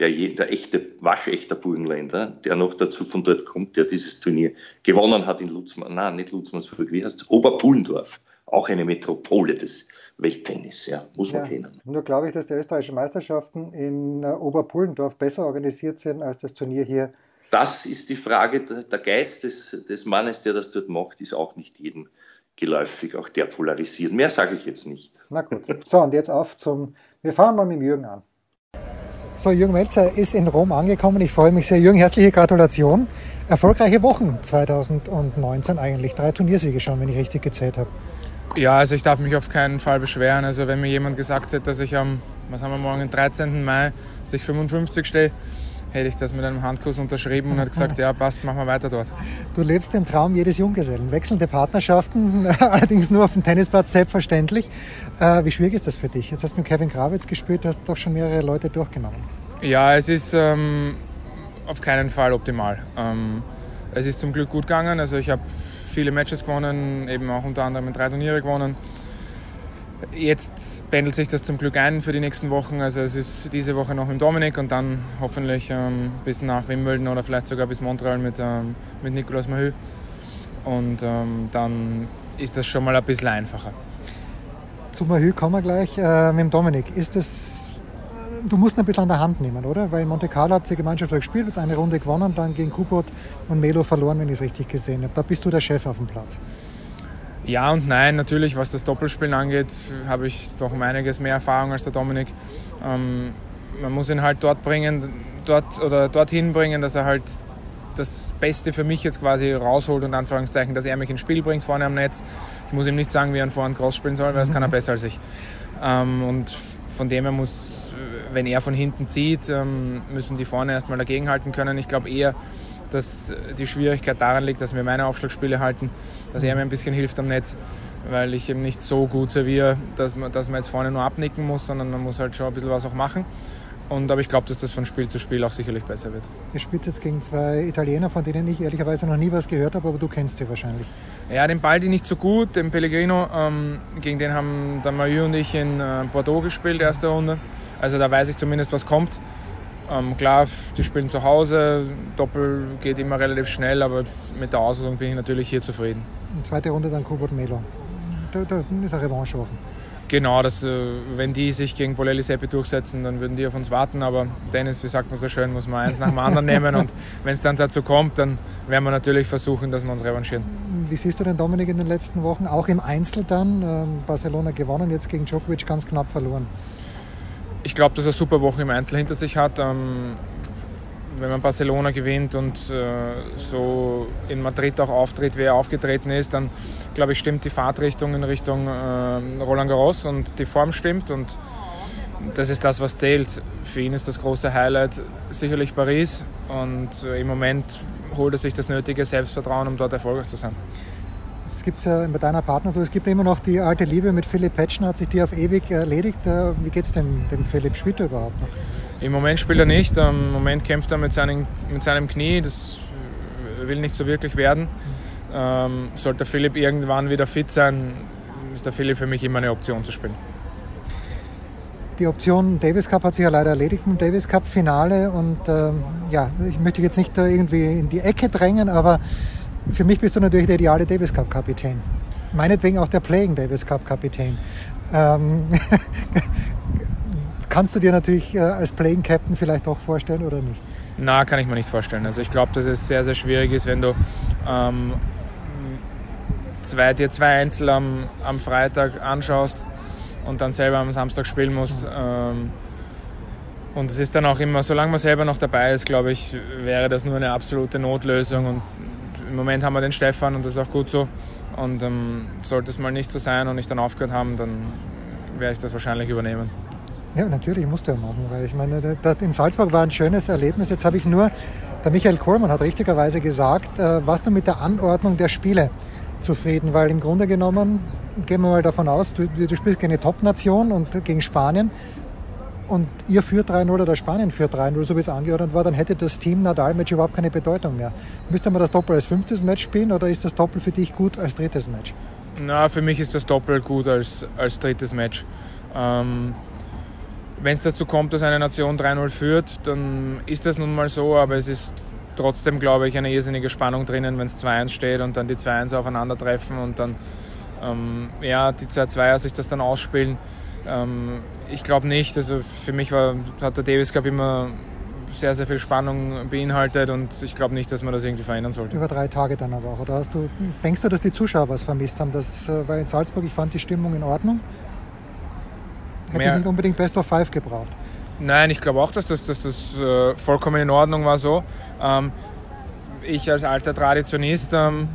der, der echte, waschechter Burgenländer, der noch dazu von dort kommt, der dieses Turnier gewonnen hat in Lutzmann, nein, nicht Lutzmannsburg, wie heißt es? Oberpullendorf. Auch eine Metropole des Welttennis, ja, muss man Ja, kennen. nur glaube ich, dass die österreichischen Meisterschaften in äh, Oberpullendorf besser organisiert sind als das Turnier hier. Das ist die Frage, der Geist des, des Mannes, der das dort macht, ist auch nicht jedem geläufig, auch der polarisiert. Mehr sage ich jetzt nicht. Na gut. So, und jetzt auf zum. Wir fangen mal mit dem Jürgen an. So, Jürgen Melzer ist in Rom angekommen. Ich freue mich sehr. Jürgen, herzliche Gratulation. Erfolgreiche Wochen 2019 eigentlich. Drei Turniersiege schon, wenn ich richtig gezählt habe. Ja, also ich darf mich auf keinen Fall beschweren. Also wenn mir jemand gesagt hätte, dass ich am, was haben wir morgen, den 13. Mai, dass ich 55 stehe, hätte ich das mit einem Handkuss unterschrieben und hat gesagt, ja passt, machen wir weiter dort. Du lebst den Traum jedes Junggesellen. Wechselnde Partnerschaften, allerdings nur auf dem Tennisplatz, selbstverständlich. Äh, wie schwierig ist das für dich? Jetzt hast du mit Kevin Grawitz gespielt, hast doch schon mehrere Leute durchgenommen. Ja, es ist ähm, auf keinen Fall optimal. Ähm, es ist zum Glück gut gegangen. Also ich habe viele Matches gewonnen, eben auch unter anderem drei Turniere gewonnen. Jetzt pendelt sich das zum Glück ein für die nächsten Wochen. Also es ist diese Woche noch mit Dominik und dann hoffentlich ähm, bis nach Wimbledon oder vielleicht sogar bis Montreal mit, ähm, mit Nicolas Mahü. Und ähm, dann ist das schon mal ein bisschen einfacher. Zu Mahü kommen wir gleich äh, mit dem Dominik. Ist das, du musst ihn ein bisschen an der Hand nehmen, oder? Weil in Monte Carlo habt ihr gemeinschaftlich gespielt, jetzt eine Runde gewonnen, dann gegen Kubot und Melo verloren, wenn ich es richtig gesehen habe. Da bist du der Chef auf dem Platz. Ja und nein, natürlich, was das Doppelspielen angeht, habe ich doch um einiges mehr Erfahrung als der Dominik. Ähm, man muss ihn halt dort bringen, dort oder dorthin bringen, dass er halt das Beste für mich jetzt quasi rausholt und Anführungszeichen, dass er mich ins Spiel bringt vorne am Netz. Ich muss ihm nicht sagen, wie er vorne Cross spielen soll, weil das kann er mhm. besser als ich. Ähm, und von dem her muss, wenn er von hinten zieht, ähm, müssen die vorne erstmal dagegenhalten können. Ich glaube eher, dass die Schwierigkeit daran liegt, dass wir meine Aufschlagspiele halten, dass er mir ein bisschen hilft am Netz, weil ich eben nicht so gut serviere, dass man, dass man jetzt vorne nur abnicken muss, sondern man muss halt schon ein bisschen was auch machen. Und, aber ich glaube, dass das von Spiel zu Spiel auch sicherlich besser wird. Ihr spielt jetzt gegen zwei Italiener, von denen ich ehrlicherweise noch nie was gehört habe, aber du kennst sie wahrscheinlich. Ja, den Baldi nicht so gut, den Pellegrino. Ähm, gegen den haben der Mayu und ich in äh, Bordeaux gespielt, erste Runde. Also da weiß ich zumindest, was kommt. Ähm, klar, die spielen zu Hause, Doppel geht immer relativ schnell, aber mit der Auslosung bin ich natürlich hier zufrieden. zweite Runde dann Kubot Melo. Da, da ist eine Revanche offen. Genau, das, äh, wenn die sich gegen Bolelli Seppi durchsetzen, dann würden die auf uns warten. Aber Dennis, wie sagt man so schön, muss man eins nach dem anderen nehmen. Und wenn es dann dazu kommt, dann werden wir natürlich versuchen, dass wir uns revanchieren. Wie siehst du den Dominik in den letzten Wochen? Auch im Einzel dann. Ähm, Barcelona gewonnen, jetzt gegen Djokovic ganz knapp verloren. Ich glaube, dass er super Wochen im Einzel hinter sich hat. Wenn man Barcelona gewinnt und äh, so in Madrid auch auftritt, wie er aufgetreten ist, dann glaube ich, stimmt die Fahrtrichtung in Richtung äh, Roland Garros und die Form stimmt und das ist das, was zählt. Für ihn ist das große Highlight sicherlich Paris und äh, im Moment holt er sich das nötige Selbstvertrauen, um dort erfolgreich zu sein. Es gibt ja bei deiner Partner so, es gibt immer noch die alte Liebe mit Philipp Petschner, hat sich die auf ewig erledigt. Äh, wie geht es dem, dem Philipp? Spielt er überhaupt noch? Im Moment spielt er nicht. Im Moment kämpft er mit, seinen, mit seinem Knie. Das will nicht so wirklich werden. Ähm, sollte Philipp irgendwann wieder fit sein, ist der Philipp für mich immer eine Option zu spielen. Die Option Davis Cup hat sich ja leider erledigt im Davis Cup Finale und ähm, ja, ich möchte jetzt nicht irgendwie in die Ecke drängen, aber für mich bist du natürlich der ideale Davis Cup Kapitän. Meinetwegen auch der Playing Davis Cup Kapitän. Ähm, kannst du dir natürlich äh, als Playing Captain vielleicht auch vorstellen oder nicht? Na, kann ich mir nicht vorstellen. Also ich glaube, dass es sehr, sehr schwierig ist, wenn du ähm, zwei, dir zwei Einzel am, am Freitag anschaust und dann selber am Samstag spielen musst. Mhm. Ähm, und es ist dann auch immer, solange man selber noch dabei ist, glaube ich, wäre das nur eine absolute Notlösung. Und im Moment haben wir den Stefan und das ist auch gut so. Und ähm, sollte es mal nicht so sein und ich dann aufgehört haben, dann werde ich das wahrscheinlich übernehmen. Ja, natürlich musst du ja machen, weil ich meine, das in Salzburg war ein schönes Erlebnis. Jetzt habe ich nur, der Michael Kohlmann hat richtigerweise gesagt, äh, warst du mit der Anordnung der Spiele zufrieden, weil im Grunde genommen, gehen wir mal davon aus, du, du spielst gegen eine Top-Nation und gegen Spanien und ihr führt 3-0 oder Spanien führt 3-0, so wie es angeordnet war, dann hätte das Team Nadal-Match überhaupt keine Bedeutung mehr. Müsste man das Doppel als fünftes Match spielen oder ist das Doppel für dich gut als drittes Match? Na, für mich ist das Doppel gut als, als drittes Match. Ähm, wenn es dazu kommt, dass eine Nation 3-0 führt, dann ist das nun mal so, aber es ist trotzdem, glaube ich, eine irrsinnige Spannung drinnen, wenn es 2-1 steht und dann die 2-1 aufeinandertreffen und dann ähm, ja, die 2-2er sich das dann ausspielen. Ähm, ich glaube nicht, also für mich war, hat der Davis Cup immer sehr, sehr viel Spannung beinhaltet und ich glaube nicht, dass man das irgendwie verändern sollte. Über drei Tage dann aber auch, oder hast du, denkst du, dass die Zuschauer was vermisst haben? Das äh, war in Salzburg, ich fand die Stimmung in Ordnung. Hätte mehr, nicht unbedingt Best of Five gebraucht. Nein, ich glaube auch, dass das, dass das äh, vollkommen in Ordnung war so. Ähm, ich als alter Traditionist ähm,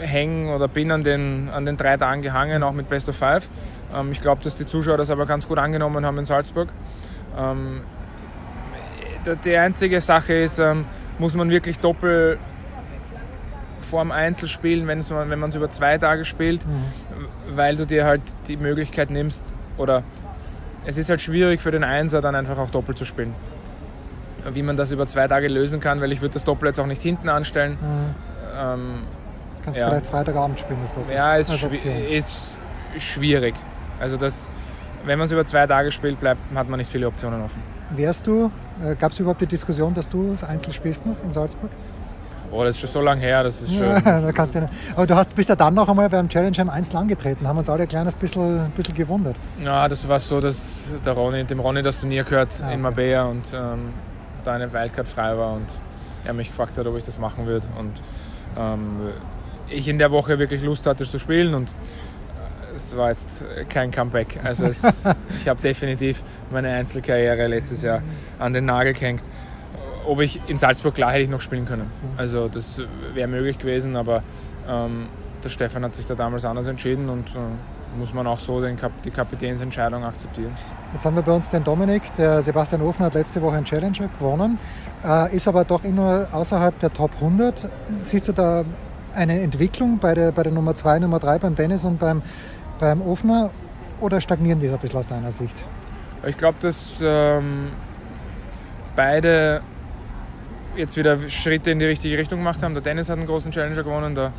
äh, hänge oder bin an den, an den drei Tagen gehangen, auch mit Best of Five. Ähm, ich glaube, dass die Zuschauer das aber ganz gut angenommen haben in Salzburg. Ähm, die einzige Sache ist, ähm, muss man wirklich doppelt vorm Einzel spielen, wenn man es über zwei Tage spielt, mhm. weil du dir halt die Möglichkeit nimmst, oder es ist halt schwierig für den Einser dann einfach auch doppelt zu spielen. Wie man das über zwei Tage lösen kann, weil ich würde das Doppel jetzt auch nicht hinten anstellen. Mhm. Ähm, Kannst ja. vielleicht Freitagabend spielen, das Doppel. Ja, ist, schwi ist schwierig. Also das, wenn man es über zwei Tage spielt, bleibt, hat man nicht viele Optionen offen. Wärst du, äh, gab es überhaupt die Diskussion, dass du das Einzel spielst noch in Salzburg? Oh, das ist schon so lange her, das ist schon. Ja, da kannst du nicht. Aber du hast, bist ja dann noch einmal beim Challenge M1 angetreten, haben uns alle ein kleines bisschen, bisschen gewundert. Ja, das war so, dass der Ronny, dem Ronny das Turnier gehört Ah, in okay. Marbella und ähm, da eine Wildcard frei war und er mich gefragt hat, ob ich das machen würde. Und ähm, ich in der Woche wirklich Lust hatte zu spielen und es war jetzt kein Comeback. Also es, ich habe definitiv meine Einzelkarriere letztes Jahr an den Nagel gehängt. Ob ich in Salzburg klar hätte ich noch spielen können. Also das wäre möglich gewesen, aber ähm, der Stefan hat sich da damals anders entschieden und äh, muss man auch so den Kap die Kapitänsentscheidung akzeptieren. Jetzt haben wir bei uns den Dominik, der Sebastian Ofner hat letzte Woche einen Challenger gewonnen, äh, ist aber doch immer außerhalb der Top 100. Siehst du da eine Entwicklung bei der, bei der Nummer 2, Nummer 3, beim Dennis und beim, beim Ofner oder stagnieren die ein bisschen aus deiner Sicht? Ich glaube, dass ähm, beide jetzt wieder Schritte in die richtige Richtung gemacht haben. Der Dennis hat einen großen Challenger gewonnen, der,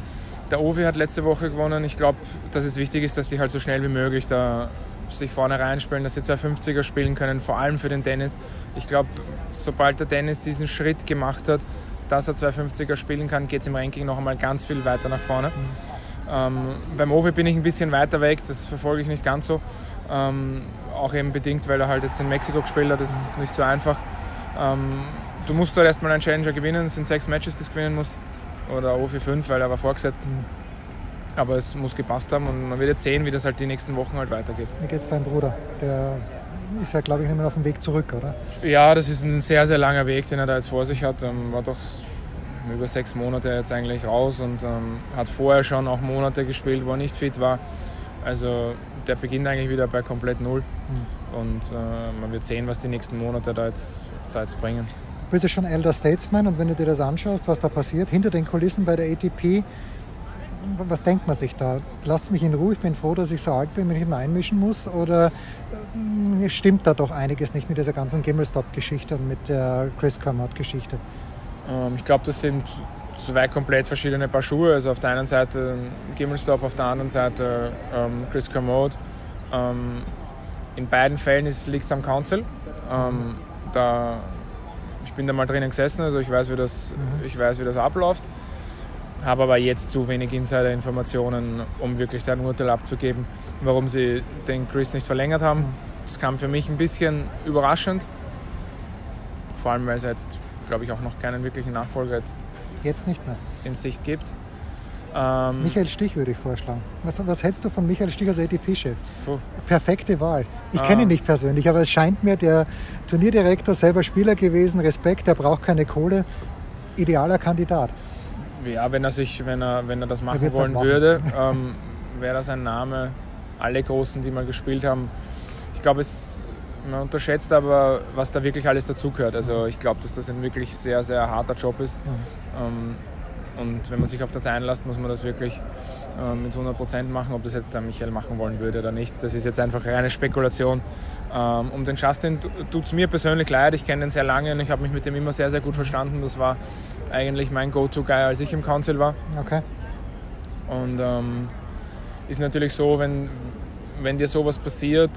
der Ovi hat letzte Woche gewonnen. Ich glaube, dass es wichtig ist, dass die halt so schnell wie möglich da sich vorne reinspielen, dass sie 250er spielen können, vor allem für den Dennis. Ich glaube, sobald der Dennis diesen Schritt gemacht hat, dass er 250er spielen kann, geht es im Ranking noch einmal ganz viel weiter nach vorne. Ähm, beim Ovi bin ich ein bisschen weiter weg, das verfolge ich nicht ganz so. Ähm, auch eben bedingt, weil er halt jetzt in Mexiko gespielt hat, das ist nicht so einfach. Ähm, du musst dort erstmal einen Challenger gewinnen, es sind sechs Matches, die du gewinnen musst. Oder Ovi fünf, weil er war vorgesetzt. Aber es muss gepasst haben und man wird jetzt sehen, wie das halt die nächsten Wochen halt weitergeht. Wie geht's deinem Bruder? Der ist ja, glaube ich, nicht mehr auf dem Weg zurück, oder? Ja, das ist ein sehr, sehr langer Weg, den er da jetzt vor sich hat. Ähm, war doch über sechs Monate jetzt eigentlich raus und ähm, hat vorher schon auch Monate gespielt, wo er nicht fit war. Also der beginnt eigentlich wieder bei komplett null. Und äh, man wird sehen, was die nächsten Monate da jetzt, da jetzt bringen. Du bist ja schon Elder Statesman und wenn du dir das anschaust, was da passiert, hinter den Kulissen bei der ATP, was denkt man sich da? Lasst mich in Ruhe, ich bin froh, dass ich so alt bin, wenn ich immer einmischen muss? Oder äh, stimmt da doch einiges nicht mit dieser ganzen Gimmelstop-Geschichte und mit der Chris Kermott-Geschichte? Ähm, ich glaube, das sind zwei komplett verschiedene Paar Schuhe. Also auf der einen Seite Gimmelstop, auf der anderen Seite ähm, Chris Kermode. Ähm, in beiden Fällen liegt es am Council. Ähm, da, ich bin da mal drinnen gesessen, also ich weiß, wie das, ich weiß, wie das abläuft. Habe aber jetzt zu wenig Insider-Informationen, um wirklich da ein Urteil abzugeben, warum sie den Chris nicht verlängert haben. Das kam für mich ein bisschen überraschend. Vor allem, weil es jetzt, glaube ich, auch noch keinen wirklichen Nachfolger jetzt Jetzt nicht mehr. in Sicht gibt. Ähm, Michael Stich würde ich vorschlagen. Was, was hältst du von Michael Stich als ATP-Chef? Perfekte Wahl. Ich Ah. kenne ihn nicht persönlich, aber es scheint mir der Turnierdirektor, selber Spieler gewesen, Respekt, der braucht keine Kohle. Idealer Kandidat. Ja, wenn er sich, wenn er, wenn er das machen wollen dann machen. würde, ähm, wäre das ein Name. Alle Großen, die mal gespielt haben. Ich glaube, es man unterschätzt aber, was da wirklich alles dazugehört. Also ich glaube, dass das ein wirklich sehr, sehr harter Job ist. Ähm, und wenn man sich auf das einlässt, muss man das wirklich ähm, mit 100 Prozent machen. Ob das jetzt der Michael machen wollen würde oder nicht, das ist jetzt einfach reine Spekulation. Ähm, um den Justin tut es mir persönlich leid. Ich kenne den sehr lange und ich habe mich mit dem immer sehr, sehr gut verstanden. Das war eigentlich mein Go-To-Guy, als ich im Council war. Okay. Und ähm, ist natürlich so, wenn, wenn dir sowas passiert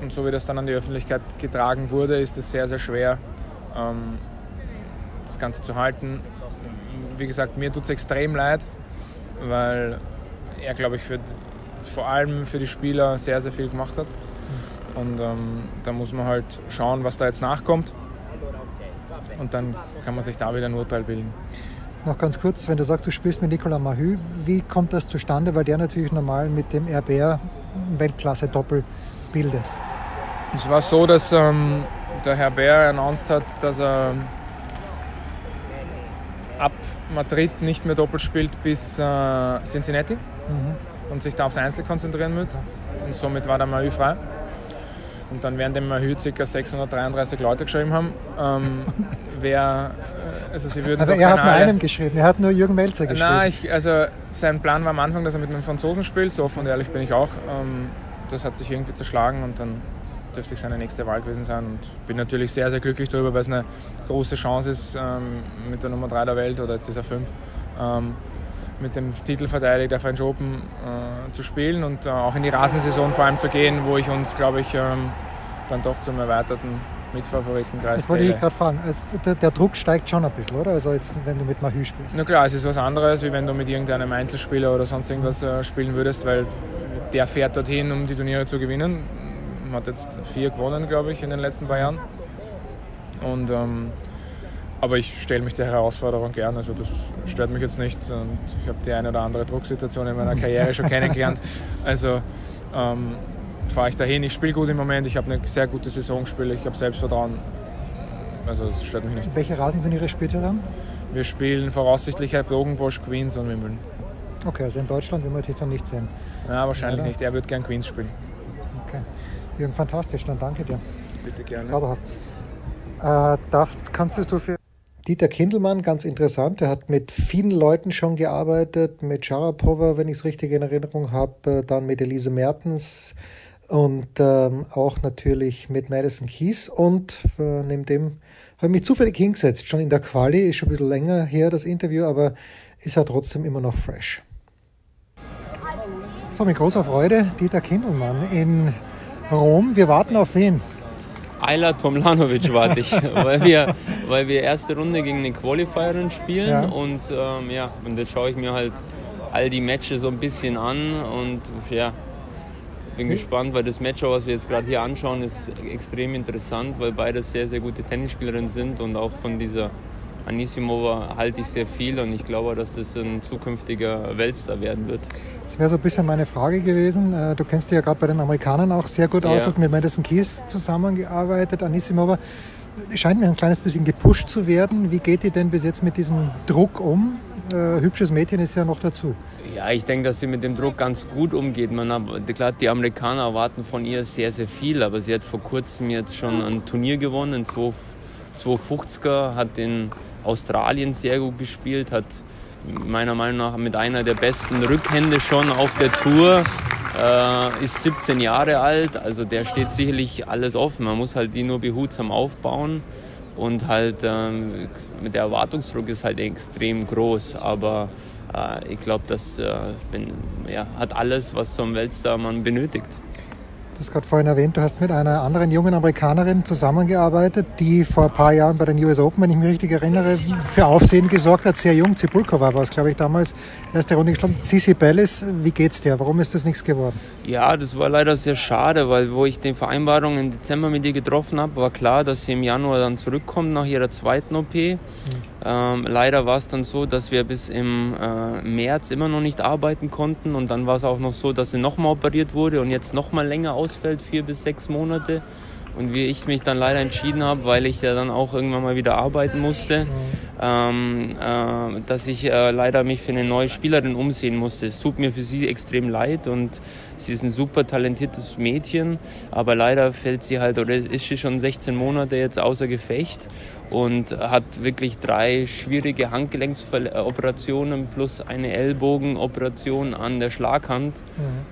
und so wie das dann an die Öffentlichkeit getragen wurde, ist es sehr, sehr schwer, ähm, das Ganze zu halten. Wie gesagt, mir tut es extrem leid, weil er, glaube ich, für, vor allem für die Spieler sehr, sehr viel gemacht hat. Und ähm, da muss man halt schauen, was da jetzt nachkommt. Und dann kann man sich da wieder ein Urteil bilden. Noch ganz kurz, wenn du sagst, du spielst mit Nicolas Mahü, wie kommt das zustande? Weil der natürlich normal mit dem RBR Weltklasse-Doppel bildet. Es war so, dass ähm, der Herr Bär announced hat, dass er ab Madrid nicht mehr doppelt spielt bis äh, Cincinnati und sich da aufs Einzel konzentrieren wird. Und somit war der Mahü frei. Und dann werden dem Mahü ca. 633 Leute geschrieben haben. Ähm, wer, äh, also sie würden Aber er hat nur einem geschrieben, er hat nur Jürgen Melzer geschrieben. Nein, ich, also sein Plan war am Anfang, dass er mit einem Franzosen spielt, so offen und ehrlich bin ich auch. Ähm, das hat sich irgendwie zerschlagen und dann dürfte ich seine nächste Wahl gewesen sein und bin natürlich sehr, sehr glücklich darüber, weil es eine große Chance ist, ähm, mit der Nummer 3 der Welt oder jetzt ist er 5, ähm, mit dem Titelverteidiger der French Open äh, zu spielen und äh, auch in die Rasensaison vor allem zu gehen, wo ich uns, glaube ich, ähm, dann doch zum erweiterten Mitfavoritenkreis Das wollte ich gerade fragen. Also der, der Druck steigt schon ein bisschen, oder? Also jetzt, wenn du mit Mahü spielst. Na klar, es ist was anderes, wie wenn du mit irgendeinem Einzelspieler oder sonst irgendwas äh, spielen würdest, weil der fährt dorthin, um die Turniere zu gewinnen. Hat jetzt vier gewonnen, glaube ich, in den letzten paar Jahren. Und, ähm, aber ich stelle mich der Herausforderung gern, also das stört mich jetzt nicht. Und ich habe die eine oder andere Drucksituation in meiner Karriere schon kennengelernt. Also ähm, fahre ich dahin. Ich spiele gut im Moment, ich habe eine sehr gute Saison gespielt, ich habe Selbstvertrauen. Also es stört mich nicht. Welche Rasenturniere spielt ihr dann? Wir spielen voraussichtlich Bogenbosch, Queens und Wimbledon. Okay, also in Deutschland will man dann nicht sehen. Ja, wahrscheinlich Leider. nicht. Er wird gern Queens spielen. Jürgen, fantastisch, dann danke dir. Bitte gerne. Zauberhaft. Äh, darf, kannst du für Dieter Kindelmann, ganz interessant, der hat mit vielen Leuten schon gearbeitet, mit Sharapova, wenn ich es richtig in Erinnerung habe, dann mit Elise Mertens und ähm, auch natürlich mit Madison Keys und äh, neben dem habe ich mich zufällig hingesetzt, schon in der Quali, ist schon ein bisschen länger her das Interview, aber ist ja trotzdem immer noch fresh. So, mit großer Freude, Dieter Kindelmann in Rom. Wir warten auf wen? Ayla Tomlanovic warte ich, weil wir, weil wir erste Runde gegen eine Qualifierin spielen Ja. und ähm, ja, und jetzt schaue ich mir halt all die Matches so ein bisschen an und ja, bin gespannt, weil das Match, was wir jetzt gerade hier anschauen, ist extrem interessant, weil beide sehr, sehr gute Tennisspielerinnen sind und auch von dieser Anisimova halte ich sehr viel und ich glaube, dass das ein zukünftiger Weltstar werden wird. Das wäre so ein bisschen meine Frage gewesen. Äh, Du kennst dich ja gerade bei den Amerikanern auch sehr gut aus, Ja. hast mit Madison Keys zusammengearbeitet. Anisimova scheint mir ein kleines bisschen gepusht zu werden. Wie geht die denn bis jetzt mit diesem Druck um? Äh, hübsches Mädchen ist ja noch dazu. Ja, ich denke, dass sie mit dem Druck ganz gut umgeht. Man, hat- klar, die Amerikaner erwarten von ihr sehr, sehr viel, aber sie hat vor kurzem jetzt schon ein Turnier gewonnen, ein 2 250er, hat in Australien sehr gut gespielt, hat meiner Meinung nach mit einer der besten Rückhände schon auf der Tour, äh, ist 17 Jahre alt, also der steht sicherlich alles offen. Man muss halt die nur behutsam aufbauen und halt ähm, der Erwartungsdruck ist halt extrem groß, aber äh, ich glaube, das äh, wenn, ja, hat alles, was so ein Weltstar man benötigt. Du hast gerade vorhin erwähnt, du hast mit einer anderen jungen Amerikanerin zusammengearbeitet, die vor ein paar Jahren bei den US Open, wenn ich mich richtig erinnere, für Aufsehen gesorgt hat. Sehr jung, Zibulkova war es, glaube ich, damals. Erste Runde geschlagen. Cici Bellis, wie geht's dir? Warum ist das nichts geworden? Ja, das war leider sehr schade, weil wo ich die Vereinbarung im Dezember mit ihr getroffen habe, war klar, dass sie im Januar dann zurückkommt nach ihrer zweiten OP. Ähm, leider war es dann so, dass wir bis im äh, März immer noch nicht arbeiten konnten und dann war es auch noch so, dass sie nochmal operiert wurde und jetzt nochmal länger ausfällt, vier bis sechs Monate. Und wie ich mich dann leider entschieden habe, weil ich ja dann auch irgendwann mal wieder arbeiten musste, ähm, äh, dass ich äh, leider mich für eine neue Spielerin umsehen musste. Es tut mir für sie extrem leid und sie ist ein super talentiertes Mädchen, aber leider fällt sie halt oder ist sie schon 16 Monate jetzt außer Gefecht und hat wirklich drei schwierige Handgelenksoperationen plus eine Ellbogenoperation an der Schlaghand,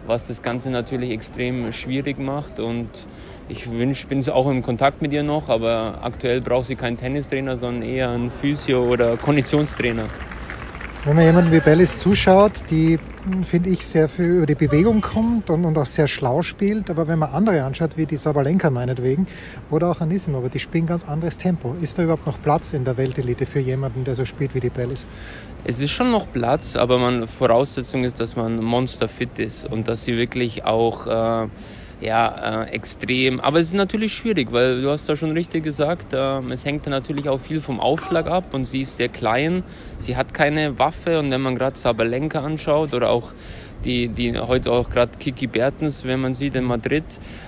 was das Ganze natürlich extrem schwierig macht und ich wünsch, bin auch im Kontakt mit ihr noch, aber aktuell braucht sie keinen Tennistrainer, sondern eher einen Physio- oder Konditionstrainer. Wenn man jemanden wie Bellis zuschaut, die, hm, finde ich, sehr viel über die Bewegung kommt und, und auch sehr schlau spielt, aber wenn man andere anschaut, wie die Sabalenka meinetwegen, oder auch Anisimova, die spielen ganz anderes Tempo. Ist da überhaupt noch Platz in der Weltelite für jemanden, der so spielt wie die Bellis? Es ist schon noch Platz, aber man, Voraussetzung ist, dass man monsterfit ist und dass sie wirklich auch äh, ja, äh, extrem. Aber es ist natürlich schwierig, weil du hast da schon richtig gesagt, äh, es hängt natürlich auch viel vom Aufschlag ab und sie ist sehr klein. Sie hat keine Waffe und wenn man gerade Sabalenka anschaut oder auch die, die heute auch gerade Kiki Bertens, wenn man sieht in Madrid,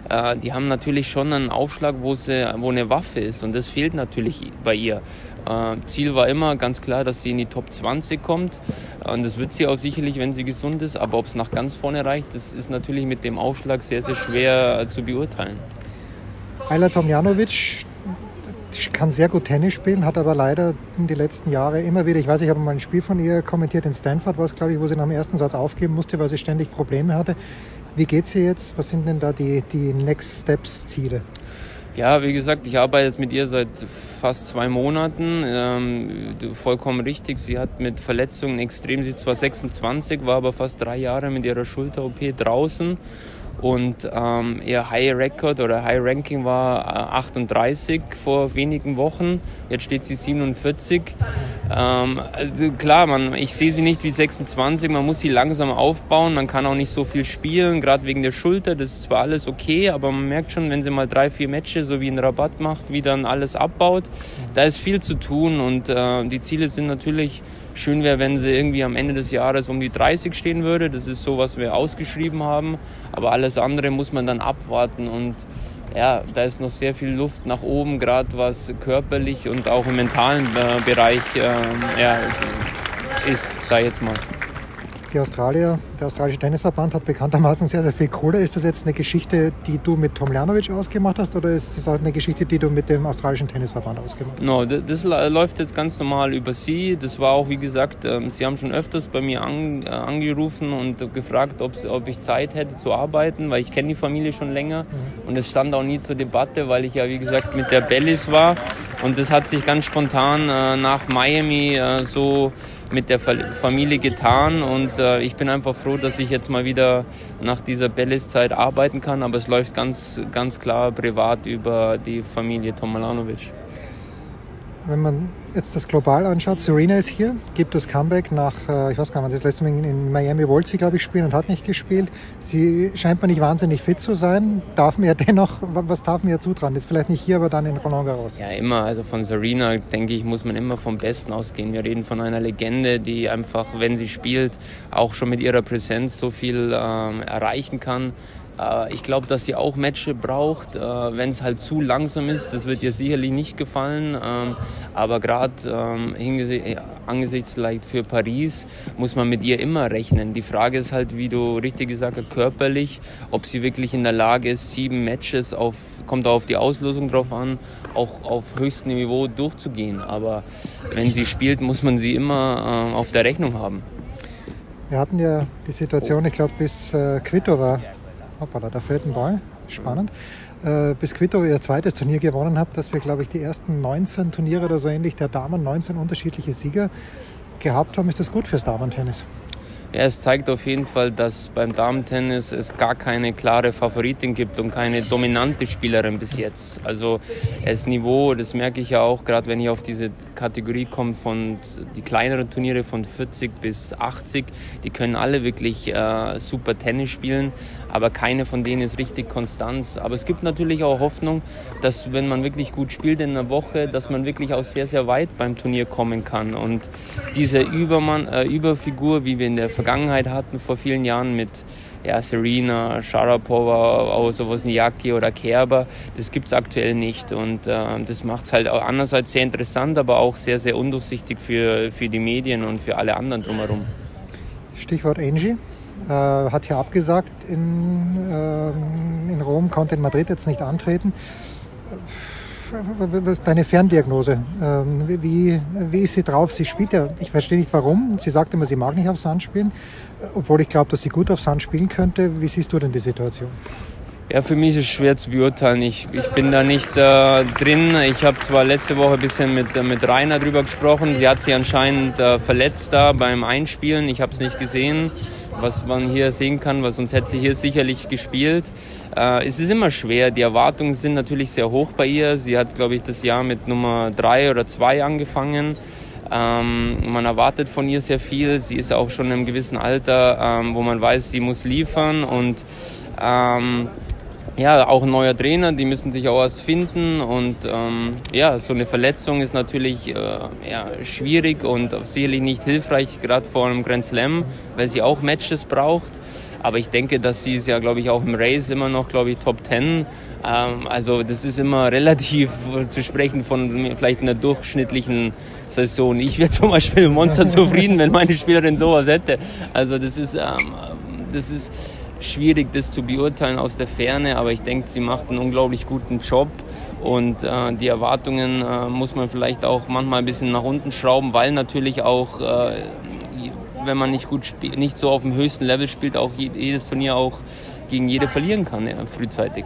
äh, die haben natürlich schon einen Aufschlag, wo, sie, wo eine Waffe ist und das fehlt natürlich bei ihr. Äh, Ziel war immer ganz klar, dass sie in die Top 20 kommt und das wird sie auch sicherlich, wenn sie gesund ist, aber ob es nach ganz vorne reicht, das ist natürlich mit dem Aufschlag sehr, sehr schwer äh, zu beurteilen. Ayla Tomjanovic kann sehr gut Tennis spielen, hat aber leider in die letzten Jahre immer wieder, ich weiß, ich habe mal ein Spiel von ihr kommentiert, in Stanford war glaube ich, wo sie nach dem ersten Satz aufgeben musste, weil sie ständig Probleme hatte. Wie geht's ihr jetzt? Was sind denn da die, die Next Steps Ziele? Ja, wie gesagt, ich arbeite jetzt mit ihr seit fast zwei Monaten. Ähm, vollkommen richtig. Sie hat mit Verletzungen extrem, sie ist zwar 26, war aber fast drei Jahre mit ihrer Schulter-OP draußen. Und ähm, ihr High Record oder High Ranking war äh, 38 vor wenigen Wochen. Jetzt steht sie 47. Ähm, also klar, man, ich sehe sie nicht wie 26. Man muss sie langsam aufbauen. Man kann auch nicht so viel spielen, gerade wegen der Schulter. Das ist zwar alles okay, aber man merkt schon, wenn sie mal drei, vier Matches so wie ein Rabatt macht, wie dann alles abbaut, da ist viel zu tun und äh, die Ziele sind natürlich Schön wäre, wenn sie irgendwie am Ende des Jahres um die 30 stehen würde. Das ist so, was wir ausgeschrieben haben. Aber alles andere muss man dann abwarten und ja, da ist noch sehr viel Luft nach oben, gerade was körperlich und auch im mentalen äh, Bereich äh, ja, ist, sag ich jetzt mal die Australier, der australische Tennisverband hat bekanntermaßen sehr, sehr viel Kohle. Ist das jetzt eine Geschichte, die du mit Tom Lernovic ausgemacht hast oder ist das eine Geschichte, die du mit dem australischen Tennisverband ausgemacht hast? No, das läuft jetzt ganz normal über sie. Das war auch, wie gesagt, ähm, sie haben schon öfters bei mir an, äh, angerufen und gefragt, ob, ob ich Zeit hätte zu arbeiten, weil ich kenne die Familie schon länger. Mhm. Und es stand auch nie zur Debatte, weil ich ja, wie gesagt, mit der Bellis war. Und das hat sich ganz spontan äh, nach Miami äh, so mit der Familie getan und äh, ich bin einfach froh, dass ich jetzt mal wieder nach dieser Bellis-Zeit arbeiten kann, aber es läuft ganz, ganz klar privat über die Familie Tomalanovic. Wenn man jetzt das global anschaut, Serena ist hier, gibt das Comeback nach, äh, ich weiß gar nicht, das letzte Mal in Miami wollte sie, glaube ich, spielen und hat nicht gespielt. Sie scheint mir nicht wahnsinnig fit zu sein. Darf mir dennoch, was darf mir zutrauen? Jetzt vielleicht nicht hier, aber dann in Roland Garros. Ja, immer. Also von Serena, denke ich, muss man immer vom Besten ausgehen. Wir reden von einer Legende, die einfach, wenn sie spielt, auch schon mit ihrer Präsenz so viel ähm, erreichen kann. Äh, ich glaube, dass sie auch Matches braucht, äh, wenn es halt zu langsam ist. Das wird ihr sicherlich nicht gefallen. Ähm, aber gerade ähm, angesichts vielleicht für Paris muss man mit ihr immer rechnen. Die Frage ist halt, wie du richtig gesagt hast, körperlich, ob sie wirklich in der Lage ist, sieben Matches auf, kommt auch auf die Auslosung drauf an, auch auf höchstem Niveau durchzugehen. Aber wenn sie spielt, muss man sie immer äh, auf der Rechnung haben. Wir hatten ja die Situation, ich glaube, bis äh, Quito war hoppala, da fällt ein Ball, spannend, äh, bis Quito ihr zweites Turnier gewonnen hat, dass wir, glaube ich, die ersten 19 Turniere oder so ähnlich der Damen, 19 unterschiedliche Sieger gehabt haben. Ist das gut fürs Damentennis? Ja, es zeigt auf jeden Fall, dass beim Damentennis es gar keine klare Favoritin gibt und keine dominante Spielerin bis jetzt. Also das Niveau, das merke ich ja auch, gerade wenn ich auf diese Kategorie komme von die kleineren Turniere von 40 bis 80, die können alle wirklich äh, super Tennis spielen, aber keine von denen ist richtig konstant. Aber es gibt natürlich auch Hoffnung, dass wenn man wirklich gut spielt in einer Woche, dass man wirklich auch sehr, sehr weit beim Turnier kommen kann. Und diese Übermann, äh, Überfigur, wie wir in der Vergangenheit hatten, vor vielen Jahren mit ja, Serena, Sharapova, auch sowas Niyaki oder Kerber, das gibt es aktuell nicht. Und äh, das macht es halt auch einerseits sehr interessant, aber auch sehr, sehr undurchsichtig für, für die Medien und für alle anderen drumherum. Stichwort Angie. Äh, hat hier abgesagt in, äh, in Rom, konnte in Madrid jetzt nicht antreten deine Ferndiagnose? Ähm, wie, wie ist sie drauf? Sie spielt ja, ich verstehe nicht warum. Sie sagt immer, sie mag nicht auf Sand spielen, obwohl ich glaube, dass sie gut auf Sand spielen könnte. Wie siehst du denn die Situation? Ja, für mich ist es schwer zu beurteilen. Ich, ich bin da nicht äh, drin. Ich habe zwar letzte Woche ein bisschen mit, äh, mit Rainer drüber gesprochen. Sie hat sich anscheinend äh, verletzt da beim Einspielen. Ich habe es nicht gesehen was man hier sehen kann, weil sonst hätte sie hier sicherlich gespielt. Äh, es ist immer schwer. Die Erwartungen sind natürlich sehr hoch bei ihr. Sie hat, glaube ich, das Jahr mit Nummer drei oder zwei angefangen. Ähm, man erwartet von ihr sehr viel. Sie ist auch schon in einem gewissen Alter, ähm, wo man weiß, sie muss liefern und ähm, ja, auch ein neuer Trainer, die müssen sich auch erst finden und ähm, ja, so eine Verletzung ist natürlich äh, ja, schwierig und sicherlich nicht hilfreich, gerade vor einem Grand Slam, weil sie auch Matches braucht. Aber ich denke, dass sie ist ja, glaube ich, auch im Race immer noch, glaube ich, Top 10. Ähm, also das ist immer relativ zu sprechen von vielleicht einer durchschnittlichen Saison. Ich wäre zum Beispiel Monster zufrieden, wenn meine Spielerin sowas hätte. Also das ist, ähm, das ist schwierig, das zu beurteilen aus der Ferne, aber ich denke, sie macht einen unglaublich guten Job und äh, die Erwartungen äh, muss man vielleicht auch manchmal ein bisschen nach unten schrauben, weil natürlich auch, äh, wenn man nicht gut spielt, nicht so auf dem höchsten Level spielt, auch jedes Turnier auch gegen jede verlieren kann, ja, frühzeitig.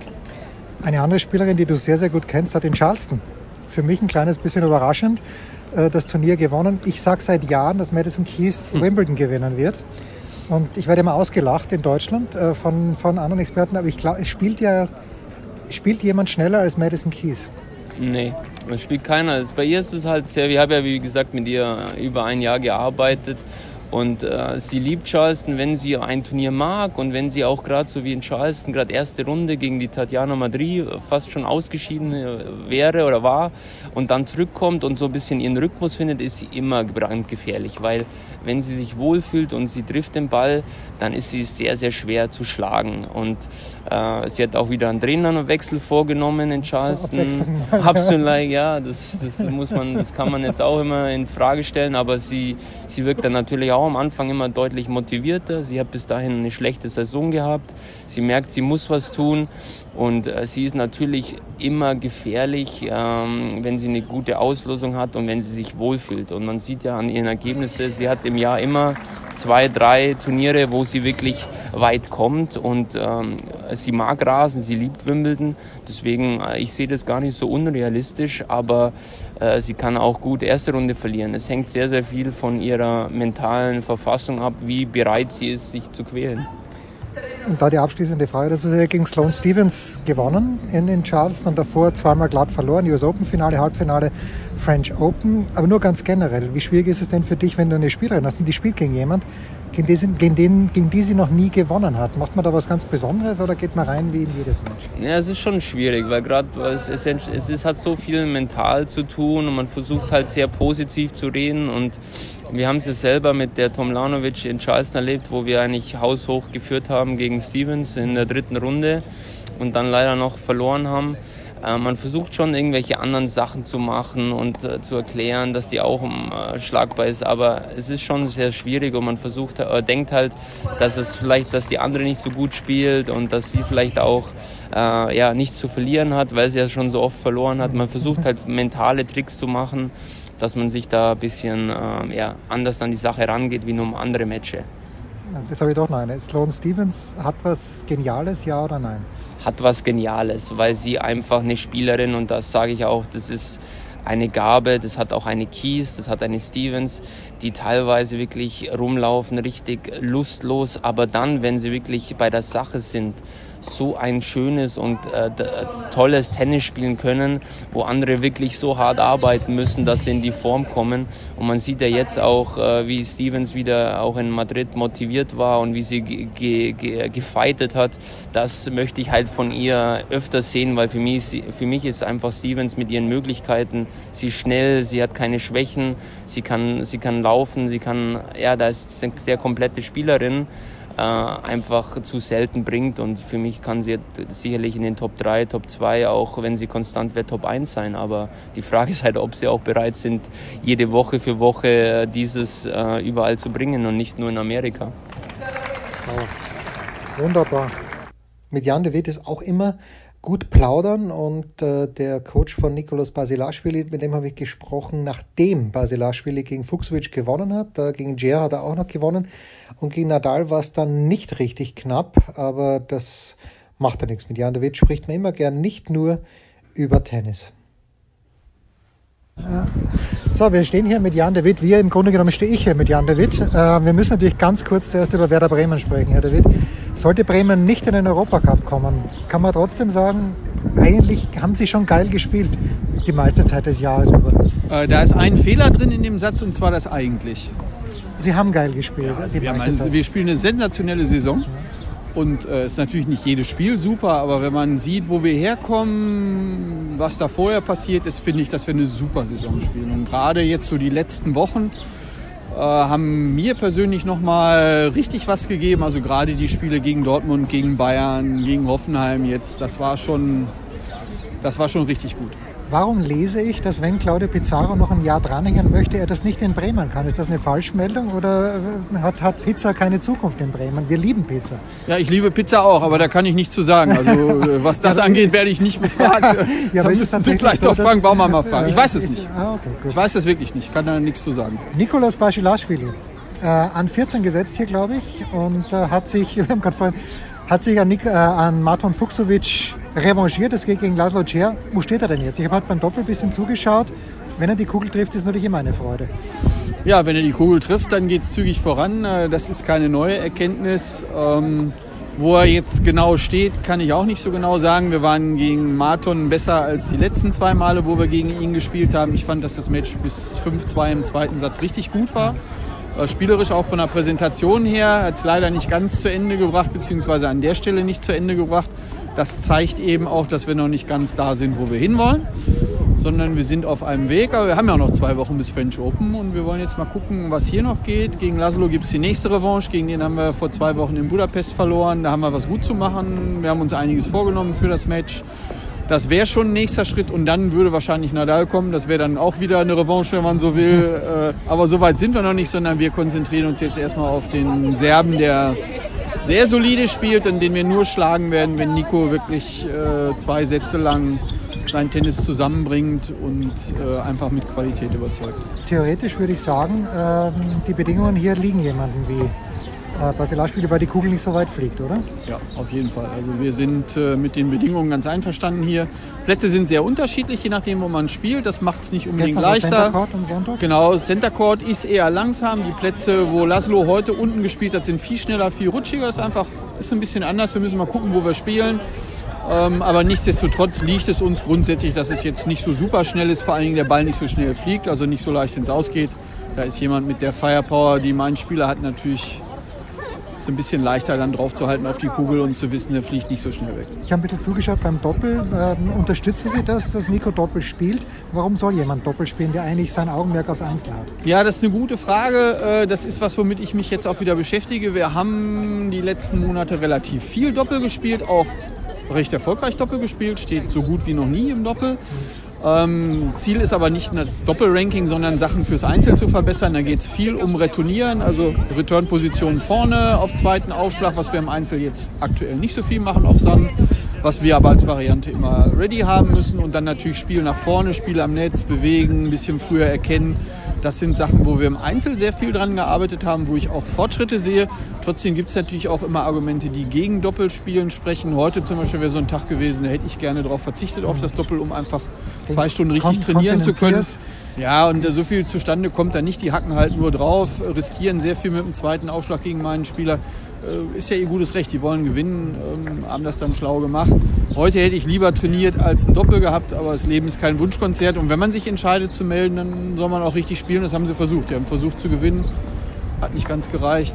Eine andere Spielerin, die du sehr, sehr gut kennst, hat in Charleston. Für mich ein kleines bisschen überraschend äh, das Turnier gewonnen. Ich sage seit Jahren, dass Madison Keys hm. Wimbledon gewinnen wird. Und ich werde immer ausgelacht in Deutschland äh, von, von anderen Experten, aber ich glaube, es spielt ja spielt jemand schneller als Madison Keys. Nee, es spielt keiner. Bei ihr ist es halt sehr, ich habe ja wie gesagt mit ihr über ein Jahr gearbeitet und äh, sie liebt Charleston, wenn sie ein Turnier mag und wenn sie auch gerade so wie in Charleston gerade erste Runde gegen die Tatjana Madrid fast schon ausgeschieden äh, wäre oder war und dann zurückkommt und so ein bisschen ihren Rhythmus findet, ist sie immer brandgefährlich, weil wenn sie sich wohlfühlt und sie trifft den Ball, dann ist sie sehr, sehr schwer zu schlagen. Und äh, sie hat auch wieder einen Trainerwechsel vorgenommen in Charleston. Absolut, ja, das, das muss man, das kann man jetzt auch immer in Frage stellen, aber sie, sie wirkt dann natürlich auch am Anfang immer deutlich motivierter. Sie hat bis dahin eine schlechte Saison gehabt. Sie merkt, sie muss was tun und äh, sie ist natürlich immer gefährlich, ähm, wenn sie eine gute Auslosung hat und wenn sie sich wohlfühlt. Und man sieht ja an ihren Ergebnissen, sie hat im Jahr immer zwei, drei Turniere, wo sie wirklich weit kommt. Und ähm, sie mag Rasen, sie liebt Wimbledon. Deswegen, äh, ich sehe das gar nicht so unrealistisch, aber äh, sie kann auch gut erste Runde verlieren. Es hängt sehr, sehr viel von ihrer mentalen Verfassung ab, wie bereit sie ist, sich zu quälen. Und da die abschließende Frage, das ist ja gegen Sloane Stevens gewonnen in, in Charleston und davor zweimal glatt verloren, US Open Finale, Halbfinale, French Open. Aber nur ganz generell, wie schwierig ist es denn für dich, wenn du eine Spielerin hast und die spielt gegen jemand, gegen die, gegen, den, gegen die sie noch nie gewonnen hat? Macht man da was ganz Besonderes oder geht man rein wie in jedes Match? Ja, es ist schon schwierig, weil gerade es, es, es hat so viel mental zu tun und man versucht halt sehr positiv zu reden und wir haben es ja selber mit der Tomlanovic in Charleston erlebt, wo wir eigentlich haushoch geführt haben gegen Stevens in der dritten Runde und dann leider noch verloren haben. Äh, man versucht schon irgendwelche anderen Sachen zu machen und äh, zu erklären, dass die auch äh, schlagbar ist, aber es ist schon sehr schwierig und man versucht, äh, denkt halt, dass es vielleicht, dass die andere nicht so gut spielt und dass sie vielleicht auch äh, ja nichts zu verlieren hat, weil sie ja schon so oft verloren hat. Man versucht halt mentale Tricks zu machen dass man sich da ein bisschen äh, ja, anders an die Sache rangeht wie nur um andere Matches. Das habe ich doch noch eine. Sloane Stevens hat was Geniales, ja oder nein? Hat was Geniales, weil sie einfach eine Spielerin und das sage ich auch, das ist eine Gabe, das hat auch eine Keys, das hat eine Stevens, die teilweise wirklich rumlaufen, richtig lustlos, aber dann, wenn sie wirklich bei der Sache sind, so ein schönes und äh, tolles Tennis spielen können, wo andere wirklich so hart arbeiten müssen, dass sie in die Form kommen. Und man sieht ja jetzt auch, äh, wie Stevens wieder auch in Madrid motiviert war und wie sie ge ge gefeitet hat. Das möchte ich halt von ihr öfter sehen, weil für mich, für mich ist einfach Stevens mit ihren Möglichkeiten, sie ist schnell, sie hat keine Schwächen, sie kann, sie kann laufen, sie kann, ja, da ist eine sehr komplette Spielerin äh, einfach zu selten bringt. Und für mich kann sie sicherlich in den Top 3, Top 2, auch wenn sie konstant wird, Top 1 sein. Aber die Frage ist halt, ob sie auch bereit sind, jede Woche für Woche dieses äh, überall zu bringen und nicht nur in Amerika. So. Wunderbar. Mit Jan de Witt ist auch immer gut plaudern und äh, der Coach von Nikolaus Basilashvili, mit dem habe ich gesprochen, nachdem Basilashvili gegen Fuchsowitsch gewonnen hat. Äh, gegen Jer hat er auch noch gewonnen und gegen Nadal war es dann nicht richtig knapp, aber das macht ja nichts. Mit Jan Witt spricht man immer gern nicht nur über Tennis. Ja. So, wir stehen hier mit Jan Witt. Wir im Grunde genommen stehe ich hier mit Jan Witt. Äh, wir müssen natürlich ganz kurz zuerst über Werder Bremen sprechen, Herr Witt. Sollte Bremen nicht in den Europacup kommen, kann man trotzdem sagen, eigentlich haben sie schon geil gespielt, die meiste Zeit des Jahres über. Äh, da ist ein Fehler drin in dem Satz und zwar das eigentlich. Sie haben geil gespielt. Ja, also wir, ein, wir, spielen eine sensationelle Saison. Ja. Und es äh, ist natürlich nicht jedes Spiel super, aber wenn man sieht, wo wir herkommen, was da vorher passiert ist, finde ich, dass wir eine super Saison spielen. Und gerade jetzt so die letzten Wochen haben mir persönlich nochmal richtig was gegeben. Also gerade die Spiele gegen Dortmund, gegen Bayern, gegen Hoffenheim jetzt, das war schon, das war schon richtig gut. Warum lese ich, dass wenn Claudio Pizarro noch ein Jahr dranhängen möchte, er das nicht in Bremen kann? Ist das eine Falschmeldung oder hat, hat Pizza keine Zukunft in Bremen? Wir lieben Pizza. Ja, ich liebe Pizza auch, aber da kann ich nichts zu sagen. Also was das angeht, werde ich nicht befragt. ja, aber da müssen Sie vielleicht so, auch Frank Baumann mal fragen. Ich weiß es nicht. Ah, okay, ich weiß es wirklich nicht. Ich kann da nichts zu sagen. Nikolaus Baschilashvili, äh, an 14 gesetzt hier, glaube ich, und äh, hat sich, wir haben gerade vorhin hat sich an, Nik, äh, an Marton Fuchsovic revanchiert. Das geht gegen Laszlo Cer. Wo steht er denn jetzt? Ich habe halt beim Doppel ein bisschen zugeschaut. Wenn er die Kugel trifft, ist natürlich immer eine Freude. Ja, wenn er die Kugel trifft, dann geht es zügig voran. Äh, das ist keine neue Erkenntnis. Ähm, wo er jetzt genau steht, kann ich auch nicht so genau sagen. Wir waren gegen Marton besser als die letzten zwei Male, wo wir gegen ihn gespielt haben. Ich fand, dass das Match bis 5-2 im zweiten Satz richtig gut war. Äh, spielerisch auch von der Präsentation her hat es leider nicht ganz zu Ende gebracht, beziehungsweise an der Stelle nicht zu Ende gebracht. Das zeigt eben auch, dass wir noch nicht ganz da sind, wo wir hinwollen sondern wir sind auf einem Weg. Aber wir haben ja noch zwei Wochen bis French Open und wir wollen jetzt mal gucken, was hier noch geht. Gegen Laszlo gibt es die nächste Revanche. Gegen den haben wir vor zwei Wochen in Budapest verloren. Da haben wir was gut zu machen. Wir haben uns einiges vorgenommen für das Match. Das wäre schon ein nächster Schritt und dann würde wahrscheinlich Nadal kommen. Das wäre dann auch wieder eine Revanche, wenn man so will. Äh, aber so weit sind wir noch nicht, sondern wir konzentrieren uns jetzt erstmal auf den Serben, der sehr solide spielt und den wir nur schlagen werden, wenn Nico wirklich äh, zwei Sätze lang sein Tennis zusammenbringt und äh, einfach mit Qualität überzeugt. Theoretisch würde ich sagen, äh, die Bedingungen hier liegen jemandem wie äh, Basilarspiele, weil die Kugel nicht so weit fliegt, oder? Ja, auf jeden Fall. Also wir sind äh, mit den Bedingungen ganz einverstanden hier. Plätze sind sehr unterschiedlich, je nachdem, wo man spielt. Das macht es nicht unbedingt Gestern leichter. Center Court am Sonntag? Genau, Center Court ist eher langsam. Die Plätze, wo Laszlo heute unten gespielt hat, sind viel schneller, viel rutschiger. Ist einfach ist ein bisschen anders. Wir müssen mal gucken, wo wir spielen. Ähm, aber nichtsdestotrotz liegt es uns grundsätzlich, dass es jetzt nicht so super schnell ist, vor allen Dingen der Ball nicht so schnell fliegt, also nicht so leicht ins Ausgeht. Da ist jemand mit der Firepower, die mein Spieler hat, natürlich ist ein bisschen leichter dann drauf zu halten auf die Kugel und zu wissen, der fliegt nicht so schnell weg. Ich habe ein bisschen zugeschaut beim Doppel. Ähm, unterstützen Sie das, dass Nico Doppel spielt? Warum soll jemand Doppel spielen, der eigentlich sein Augenmerk aufs Einzel hat? Ja, das ist eine gute Frage. Äh, Das ist was, womit ich mich jetzt auch wieder beschäftige. Wir haben die letzten Monate relativ viel Doppel gespielt, auch recht erfolgreich Doppel gespielt, steht so gut wie noch nie im Doppel. Ähm, Ziel ist aber nicht das Doppelranking, sondern Sachen fürs Einzel zu verbessern. Da geht es viel um Retournieren, also Return-Positionen vorne auf zweiten Aufschlag, was wir im Einzel jetzt aktuell nicht so viel machen auf Sand, was wir aber als Variante immer ready haben müssen. Und dann natürlich Spiel nach vorne, Spiel am Netz, bewegen, ein bisschen früher erkennen. Das sind Sachen, wo wir im Einzel sehr viel dran gearbeitet haben, wo ich auch Fortschritte sehe. Trotzdem gibt es natürlich auch immer Argumente, die gegen Doppelspielen sprechen. Heute zum Beispiel wäre so ein Tag gewesen, da hätte ich gerne darauf verzichtet, auf das Doppel, um einfach zwei Stunden richtig Kon- trainieren zu können. Ja, und so viel zustande kommt da nicht. Die hacken halt nur drauf, riskieren sehr viel mit dem zweiten Aufschlag gegen meinen Spieler. Äh, Ist ja ihr gutes Recht, die wollen gewinnen, ähm, haben das dann schlau gemacht. Heute hätte ich lieber trainiert als ein Doppel gehabt, aber das Leben ist kein Wunschkonzert. Und wenn man sich entscheidet zu melden, dann soll man auch richtig spielen. Das haben sie versucht. Die haben versucht zu gewinnen, hat nicht ganz gereicht.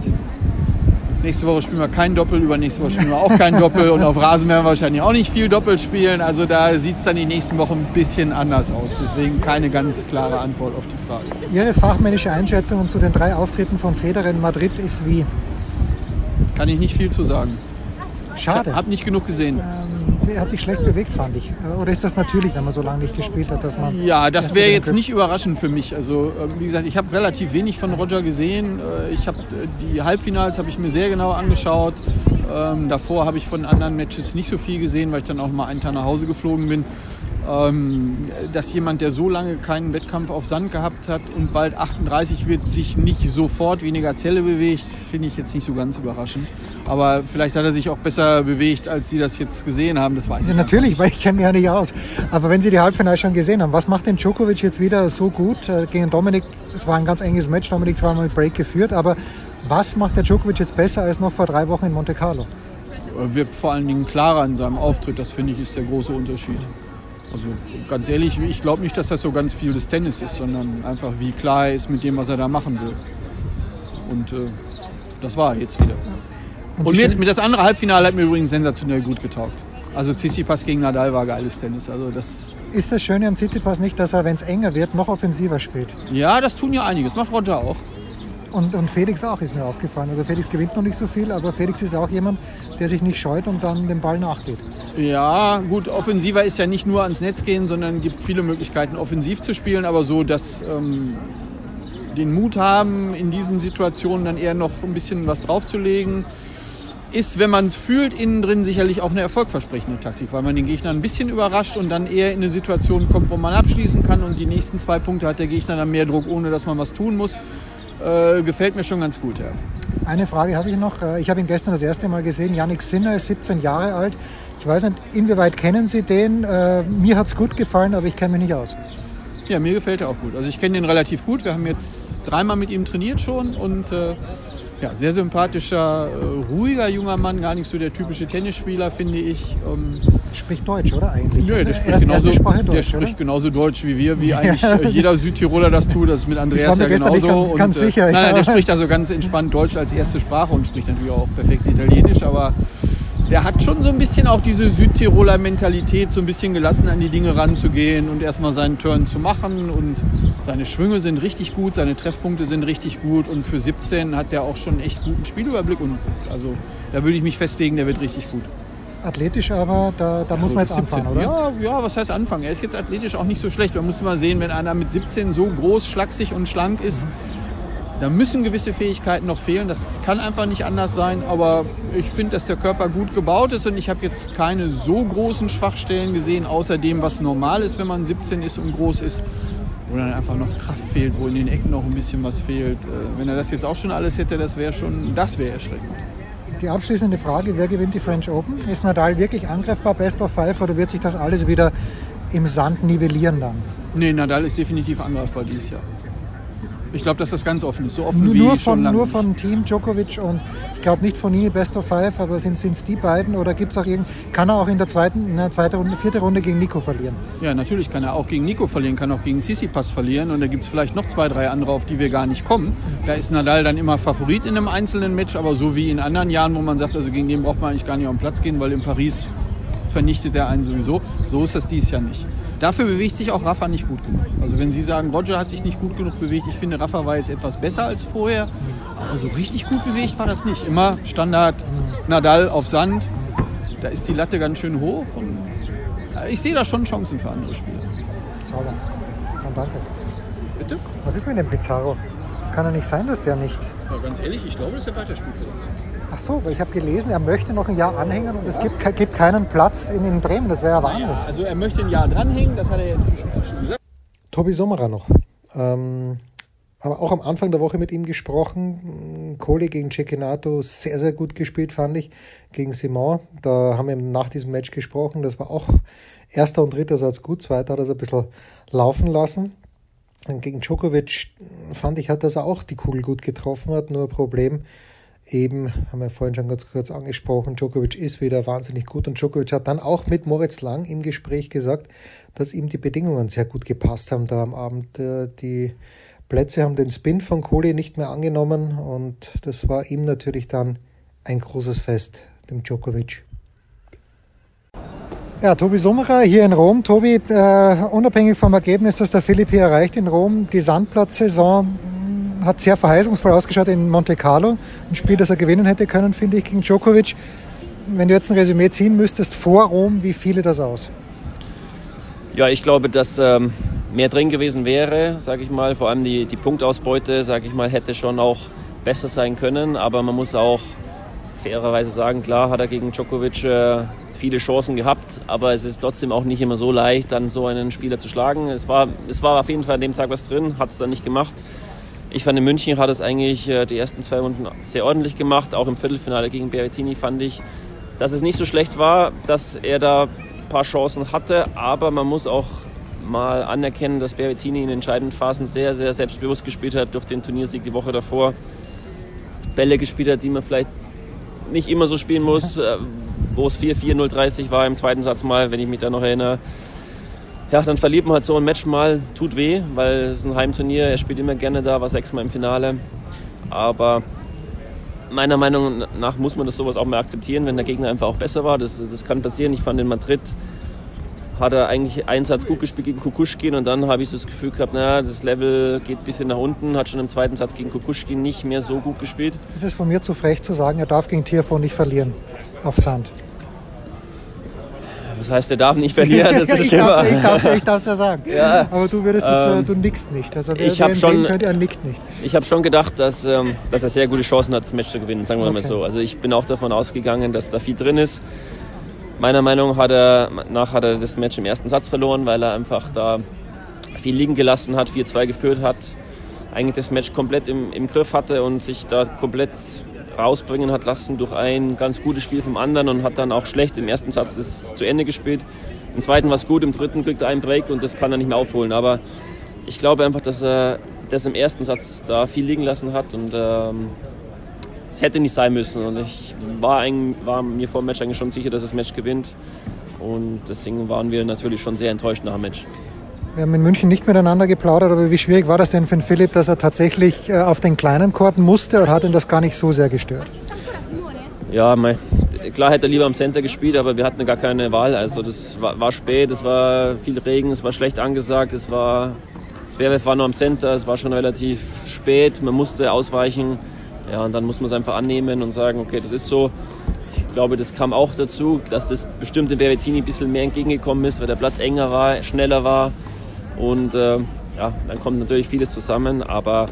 Nächste Woche spielen wir kein Doppel, übernächste Woche spielen wir auch kein Doppel und auf Rasen werden wir wahrscheinlich auch nicht viel Doppel spielen. Also da sieht es dann die nächsten Wochen ein bisschen anders aus. Deswegen keine ganz klare Antwort auf die Frage. Ihre fachmännische Einschätzung zu den drei Auftritten von Federer in Madrid ist wie? Kann ich nicht viel zu sagen. Schade. Ich habe nicht genug gesehen. Ähm, er hat sich schlecht bewegt, fand ich. Oder ist das natürlich, wenn man so lange nicht gespielt hat, dass man. Ja, das wäre jetzt nicht überraschend für mich. Also äh, wie gesagt, ich habe relativ wenig von Roger gesehen. Äh, Ich habe die Halbfinals habe ich mir sehr genau angeschaut. Ähm, davor habe ich von anderen Matches nicht so viel gesehen, weil ich dann auch mal einen Tag nach Hause geflogen bin. Ähm, dass jemand, der so lange keinen Wettkampf auf Sand gehabt hat und bald 38 wird, sich nicht sofort weniger Zelle bewegt, finde ich jetzt nicht so ganz überraschend. Aber vielleicht hat er sich auch besser bewegt, als Sie das jetzt gesehen haben. Das weiß ich Ja, gar natürlich, weil ich kenne mich ja nicht aus. Aber wenn Sie die Halbfinale schon gesehen haben, was macht denn Djokovic jetzt wieder so gut äh, gegen Dominik? Es war ein ganz enges Match, Dominik zweimal mit Break geführt, aber was macht der Djokovic jetzt besser als noch vor drei Wochen in Monte Carlo? Er wirkt vor allen Dingen klarer in seinem Auftritt. Das finde ich ist der große Unterschied. Also ganz ehrlich, ich glaube nicht, dass das so ganz viel des Tennis ist, sondern einfach wie klar er ist mit dem, was er da machen will. Und äh, das war er jetzt wieder. Und, mir, mir das andere Halbfinale hat mir übrigens sensationell gut getaugt. Also Tsitsipas gegen Nadal war geiles Tennis. Also das, Ist das Schöne am Tsitsipas nicht, dass er, wenn es enger wird, noch offensiver spielt? ja, das tun ja einige. Das macht Roger auch. Und, und Felix auch, ist mir aufgefallen. Also Felix gewinnt noch nicht so viel, aber Felix ist auch jemand, der sich nicht scheut und dann dem Ball nachgeht. Ja, gut, offensiver ist ja nicht nur ans Netz gehen, sondern gibt viele Möglichkeiten, offensiv zu spielen, aber so, dass ähm, den Mut haben, in diesen Situationen dann eher noch ein bisschen was draufzulegen, ist, wenn man es fühlt, innen drin sicherlich auch eine erfolgversprechende Taktik, weil man den Gegner ein bisschen überrascht und dann eher in eine Situation kommt, wo man abschließen kann und die nächsten zwei Punkte hat der Gegner dann mehr Druck, ohne dass man was tun muss. Äh, gefällt mir schon ganz gut, ja. Eine Frage habe ich noch. Äh, Ich habe ihn gestern das erste Mal gesehen. Yannick Sinner ist 17 Jahre alt. Ich weiß nicht, inwieweit kennen Sie den? Äh, Mir hat es gut gefallen, aber ich kenne mich nicht aus. Ja, mir gefällt er auch gut. Also ich kenne den relativ gut. Wir haben jetzt dreimal mit ihm trainiert schon und äh, ja, sehr sympathischer, äh, ruhiger junger Mann, gar nicht so der typische Tennisspieler, finde ich. Ähm, Spricht Deutsch, oder eigentlich? Nö, der spricht, genauso, Deutsch, der spricht oder? genauso Deutsch wie wir, wie eigentlich äh, jeder Südtiroler das tut. Das ist mit Andreas ja gestern nicht genauso. ganz- ganz äh, sicher, Nein, ja. nein, der spricht also ganz entspannt Deutsch als erste Sprache und spricht natürlich auch perfekt Italienisch, aber der hat schon so ein bisschen auch diese Südtiroler Mentalität, so ein bisschen gelassen an die Dinge ranzugehen und erstmal seinen Turn zu machen. Und seine Schwünge sind richtig gut, seine Treffpunkte sind richtig gut und für 17 hat der auch schon echt guten Spielüberblick. Und also da würde ich mich festlegen, der wird richtig gut. Athletisch, aber da, da muss man jetzt Also 17. anfangen, oder? Ja, ja, was heißt anfangen? Er ist jetzt athletisch auch nicht so schlecht. Man muss mal sehen, wenn einer mit 17 so groß, schlaksig und schlank ist, da müssen gewisse Fähigkeiten noch fehlen. Das kann einfach nicht anders sein. Aber ich finde, dass der Körper gut gebaut ist und ich habe jetzt keine so großen Schwachstellen gesehen, außer dem, was normal ist, wenn man 17 ist und groß ist. Wo dann einfach noch Kraft fehlt, wo in den Ecken noch ein bisschen was fehlt. Äh, Wenn er das jetzt auch schon alles hätte, das wäre schon, das wäre erschreckend. Die abschließende Frage, wer gewinnt die French Open? Ist Nadal wirklich angreifbar, Best of Five, oder wird sich das alles wieder im Sand nivellieren dann? Nee, Nadal ist definitiv angreifbar dieses Jahr. Ich glaube, dass das ganz offen ist. So offen Nur, wie nur, schon von, lange nur von Team Djokovic und glaube nicht von Nini Best of Five, aber sind es die beiden oder gibt's auch irgend, kann er auch in der zweiten, in der zweiten Runde, vierte Runde gegen Nico verlieren? Ja, natürlich kann er auch gegen Nico verlieren, kann auch gegen Tsitsipas verlieren und da gibt es vielleicht noch zwei, drei andere, auf die wir gar nicht kommen. Da ist Nadal dann immer Favorit in einem einzelnen Match, aber so wie in anderen Jahren, wo man sagt, also gegen den braucht man eigentlich gar nicht auf den Platz gehen, weil in Paris vernichtet er einen sowieso. So ist das dies Jahr nicht. Dafür bewegt sich auch Rafa nicht gut genug. Also wenn Sie sagen, Roger hat sich nicht gut genug bewegt, ich finde, Rafa war jetzt etwas besser als vorher, aber so richtig gut bewegt war das nicht. Immer Standard Nadal auf Sand, da ist die Latte ganz schön hoch und ich sehe da schon Chancen für andere Spieler. Sauber. Dann danke. Bitte? Was ist mit dem Pizarro? Das kann ja nicht sein, dass der nicht. Ja, ganz ehrlich, ich glaube, dass er weiterspielt. Ach so, weil ich habe gelesen, er möchte noch ein Jahr anhängen und es gibt, gibt keinen Platz in, in Bremen. Das wäre ja Wahnsinn. Ja, also er möchte ein Jahr dranhängen, das hat er ja inzwischen auch schon gesagt. Tobi Sommerer noch. Ähm, aber auch am Anfang der Woche mit ihm gesprochen. Kohli gegen Cecchinato sehr, sehr gut gespielt, fand ich, gegen Simon. Da haben wir nach diesem Match gesprochen. Das war auch erster und dritter Satz gut, zweiter hat er so ein bisschen laufen lassen. Und gegen Djokovic fand ich, hat das auch die Kugel gut getroffen, hat nur ein Problem. Eben, haben wir vorhin schon ganz kurz angesprochen, Djokovic ist wieder wahnsinnig gut und Djokovic hat dann auch mit Moritz Lang im Gespräch gesagt, dass ihm die Bedingungen sehr gut gepasst haben da am Abend. Äh, Die Plätze haben den Spin von Kohli nicht mehr angenommen und das war ihm natürlich dann ein großes Fest, dem Djokovic. Ja, Tobi Summerer hier in Rom. Tobi, äh, unabhängig vom Ergebnis, das der Philipp hier erreicht in Rom, die Sandplatzsaison hat sehr verheißungsvoll ausgeschaut in Monte Carlo. Ein Spiel, das er gewinnen hätte können, finde ich, gegen Djokovic. Wenn du jetzt ein Resümee ziehen müsstest vor Rom, wie fiele das aus? Ja, ich glaube, dass ähm, mehr drin gewesen wäre, sage ich mal. Vor allem die, die Punktausbeute, sage ich mal, hätte schon auch besser sein können. Aber man muss auch fairerweise sagen, klar hat er gegen Djokovic äh, viele Chancen gehabt, aber es ist trotzdem auch nicht immer so leicht, dann so einen Spieler zu schlagen. Es war, es war auf jeden Fall an dem Tag was drin, hat es dann nicht gemacht. Ich fand in München hat es eigentlich äh, die ersten zwei Runden sehr ordentlich gemacht. Auch im Viertelfinale gegen Berrettini fand ich, dass es nicht so schlecht war, dass er da ein paar Chancen hatte. Aber man muss auch mal anerkennen, dass Berrettini in entscheidenden Phasen sehr, sehr selbstbewusst gespielt hat durch den Turniersieg die Woche davor. Bälle gespielt hat, die man vielleicht nicht immer so spielen muss, äh, wo es 4-4, 0-30 war im zweiten Satz mal, wenn ich mich da noch erinnere. Ja, dann verliert man halt so ein Match mal, tut weh, weil es ist ein Heimturnier, er spielt immer gerne da, war sechsmal im Finale. Aber meiner Meinung nach muss man das sowas auch mal akzeptieren, wenn der Gegner einfach auch besser war. Das, das kann passieren. Ich fand in Madrid hat er eigentlich einen Satz gut gespielt gegen Kukushkin und dann habe ich so das Gefühl gehabt, naja, das Level geht ein bisschen nach unten, hat schon im zweiten Satz gegen Kukushkin nicht mehr so gut gespielt. Es ist von mir zu frech zu sagen, er darf gegen Tiafoe nicht verlieren auf Sand. Was heißt, er darf nicht verlieren? Das ist ich darf's, ich darf's, ich darf's ja sagen. Ja, Aber du würdest jetzt, äh, ähm, du nickst nicht. Also wer, ich wer hab ihn schon- könnte, er nickt nicht. Ich habe schon gedacht, dass, ähm, dass er sehr gute Chancen hat, das Match zu gewinnen, sagen wir mal Okay. so. Also ich bin auch davon ausgegangen, dass da viel drin ist. Meiner Meinung hat er, nach hat er das Match im ersten Satz verloren, weil er einfach da viel liegen gelassen hat, 4-2 geführt hat, eigentlich das Match komplett im, im Griff hatte und sich da komplett rausbringen hat lassen durch ein ganz gutes Spiel vom anderen und hat dann auch schlecht im ersten Satz das zu Ende gespielt. Im zweiten war es gut, im dritten kriegt er einen Break und das kann er nicht mehr aufholen. Aber ich glaube einfach, dass er das im ersten Satz da viel liegen lassen hat und ähm, es hätte nicht sein müssen. Und ich war, ein, war mir vor dem Match eigentlich schon sicher, dass das Match gewinnt. Und deswegen waren wir natürlich schon sehr enttäuscht nach dem Match. Wir haben in München nicht miteinander geplaudert, aber wie schwierig war das denn für den Philipp, dass er tatsächlich äh, auf den kleinen Korten musste oder hat ihn das gar nicht so sehr gestört? Ja, mein, klar hätte er lieber am Center gespielt, aber wir hatten gar keine Wahl. Also das war, war spät, es war viel Regen, es war schlecht angesagt, es war Zverev war nur am Center, es war schon relativ spät, man musste ausweichen. Ja, und dann muss man es einfach annehmen und sagen, okay, das ist so. Ich glaube, das kam auch dazu, dass das bestimmt dem Berrettini ein bisschen mehr entgegengekommen ist, weil der Platz enger war, schneller war. Und äh, ja, dann kommt natürlich vieles zusammen, aber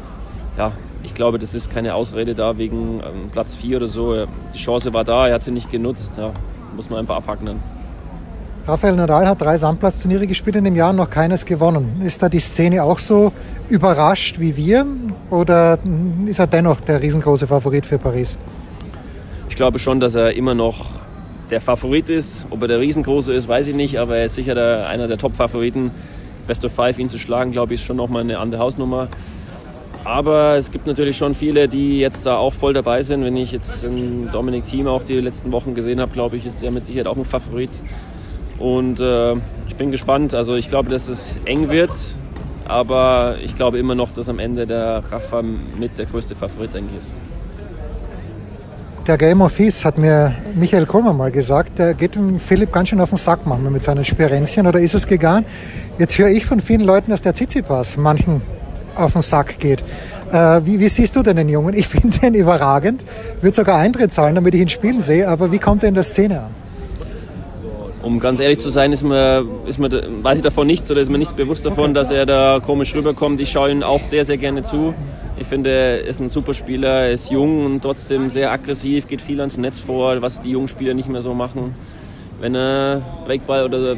ja, ich glaube, das ist keine Ausrede da wegen ähm, Platz 4 oder so. Die Chance war da, er hat sie nicht genutzt. Ja, muss man einfach abhacken dann. Rafael Nadal hat drei Sandplatzturniere gespielt in dem Jahr und noch keines gewonnen. Ist da die Szene auch so überrascht wie wir oder ist er dennoch der riesengroße Favorit für Paris? Ich glaube schon, dass er immer noch der Favorit ist. Ob er der riesengroße ist, weiß ich nicht, aber er ist sicher der, einer der Top-Favoriten. Best of Five ihn zu schlagen, glaube ich, ist schon nochmal eine andere Hausnummer. Aber es gibt natürlich schon viele, die jetzt da auch voll dabei sind. Wenn ich jetzt Dominik Thiem auch die letzten Wochen gesehen habe, glaube ich, ist er mit Sicherheit auch ein Favorit. Und äh, ich bin gespannt. Also ich glaube, dass es eng wird. Aber ich glaube immer noch, dass am Ende der Rafa mit der größte Favorit eigentlich ist. Der Game of Peace hat mir Michael Kohlmann mal gesagt, der geht dem Philipp ganz schön auf den Sack manchmal mit seinen Sperenzchen oder ist es gegangen? Jetzt höre ich von vielen Leuten, dass der Tsitsipas manchen auf den Sack geht. Äh, wie, wie, siehst du denn den Jungen? Ich finde den überragend, würde sogar Eintritt zahlen, damit ich ihn spielen sehe, aber wie kommt er in der Szene an? Um ganz ehrlich zu sein, ist mir, ist mir, weiß ich davon nichts oder ist mir nichts bewusst davon, dass er da komisch rüberkommt. Ich schaue ihm auch sehr, sehr gerne zu. Ich finde, er ist ein super Spieler, er ist jung und trotzdem sehr aggressiv, geht viel ans Netz vor, was die jungen Spieler nicht mehr so machen. Wenn er Breakball oder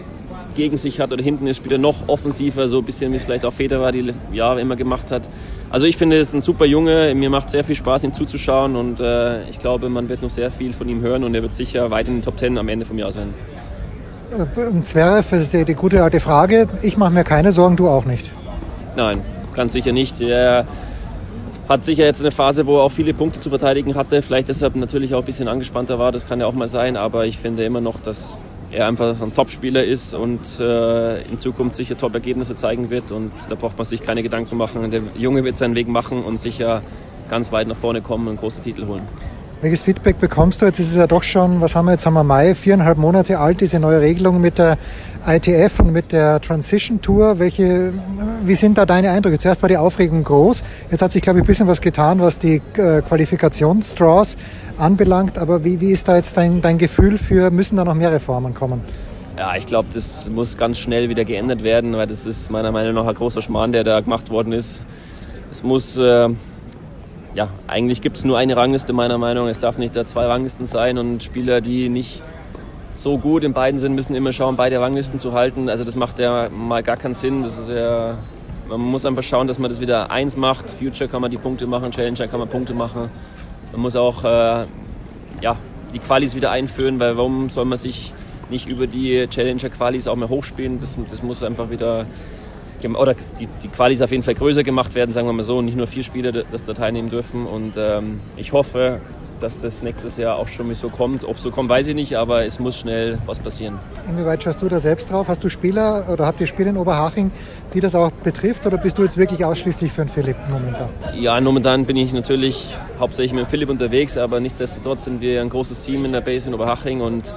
gegen sich hat oder hinten ist, spielt er noch offensiver, so ein bisschen wie es vielleicht auch Federer die Jahre immer gemacht hat. Also ich finde, er ist ein super Junge, mir macht sehr viel Spaß, ihm zuzuschauen und äh, ich glaube, man wird noch sehr viel von ihm hören und er wird sicher weit in den Top Ten am Ende vom Jahr sein. Äh, Zverev ist ja die gute alte Frage. Ich mache mir keine Sorgen, du auch nicht. Nein, ganz sicher nicht. Er hat sicher jetzt eine Phase, wo er auch viele Punkte zu verteidigen hatte. Vielleicht deshalb natürlich auch ein bisschen angespannter war. Das kann ja auch mal sein. Aber ich finde immer noch, dass er einfach ein Top-Spieler ist und äh, in Zukunft sicher Top-Ergebnisse zeigen wird. Und da braucht man sich keine Gedanken machen. Der Junge wird seinen Weg machen und sicher ganz weit nach vorne kommen und einen großen Titel holen. Welches Feedback bekommst du? Jetzt ist es ja doch schon, was haben wir jetzt, haben wir Mai, viereinhalb Monate alt, diese neue Regelung mit der ITF und mit der Transition Tour. Welche, wie sind da deine Eindrücke? Zuerst war die Aufregung groß. Jetzt hat sich, glaube ich, ein bisschen was getan, was die äh, Qualifikationsdraws anbelangt. Aber wie, wie ist da jetzt dein, dein Gefühl für, müssen da noch mehr Reformen kommen? Ja, ich glaube, das muss ganz schnell wieder geändert werden, weil das ist meiner Meinung nach ein großer Schmarrn, der da gemacht worden ist. Es muss äh, ja, eigentlich gibt es nur eine Rangliste meiner Meinung. nach. Es darf nicht da zwei Ranglisten sein und Spieler, die nicht so gut in beiden sind, müssen immer schauen, beide Ranglisten zu halten. Also das macht ja mal gar keinen Sinn. Das ist ja, man muss einfach schauen, dass man das wieder eins macht. Future kann man die Punkte machen, Challenger kann man Punkte machen. Man muss auch äh, ja, die Qualis wieder einführen, weil warum soll man sich nicht über die Challenger-Qualis auch mehr hochspielen? Das, das muss einfach wieder oder die, die Qualis auf jeden Fall größer gemacht werden, sagen wir mal so, und nicht nur vier Spieler das da teilnehmen dürfen. Und ähm, ich hoffe, dass das nächstes Jahr auch schon so kommt. Ob es so kommt, weiß ich nicht, aber es muss schnell was passieren. Inwieweit schaust du da selbst drauf? Hast du Spieler oder habt ihr Spieler in Oberhaching, die das auch betrifft oder bist du jetzt wirklich ausschließlich für den Philipp momentan? Ja, momentan bin ich natürlich hauptsächlich mit dem Philipp unterwegs, aber nichtsdestotrotz sind wir ein großes Team in der Base in Oberhaching und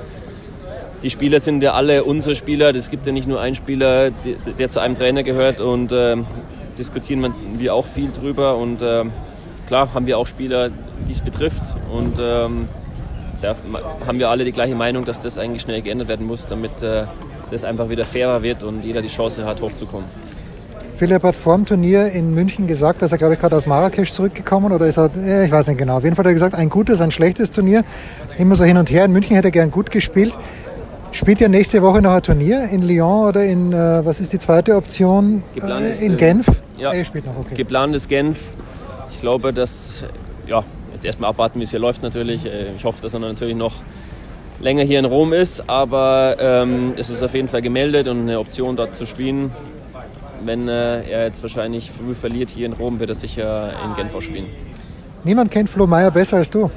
die Spieler sind ja alle unsere Spieler. Es gibt ja nicht nur einen Spieler, der, der zu einem Trainer gehört und äh, diskutieren wir auch viel drüber. Und äh, klar haben wir auch Spieler, die es betrifft. Und ähm, da haben wir alle die gleiche Meinung, dass das eigentlich schnell geändert werden muss, damit äh, das einfach wieder fairer wird und jeder die Chance hat, hochzukommen. Philipp hat vor dem Turnier in München gesagt, dass er, glaube ich, gerade aus Marrakesch zurückgekommen oder ist er, ich weiß nicht genau. Auf jeden Fall hat er gesagt, ein gutes, ein schlechtes Turnier. Immer so hin und her. In München hätte er gern gut gespielt. Spielt ja nächste Woche noch ein Turnier in Lyon oder in, äh, was ist die zweite Option? Äh, in Genf? Ja, er spielt noch, okay. Geplant ist Genf. Ich glaube, dass, ja, jetzt erstmal abwarten, wie es hier läuft natürlich. Äh, ich hoffe, dass er natürlich noch länger hier in Rom ist, aber ähm, es ist auf jeden Fall gemeldet und eine Option dort zu spielen. wenn äh, er jetzt wahrscheinlich früh verliert hier in Rom, wird er sicher in Genf auch spielen. Niemand kennt Flo Meyer besser als du.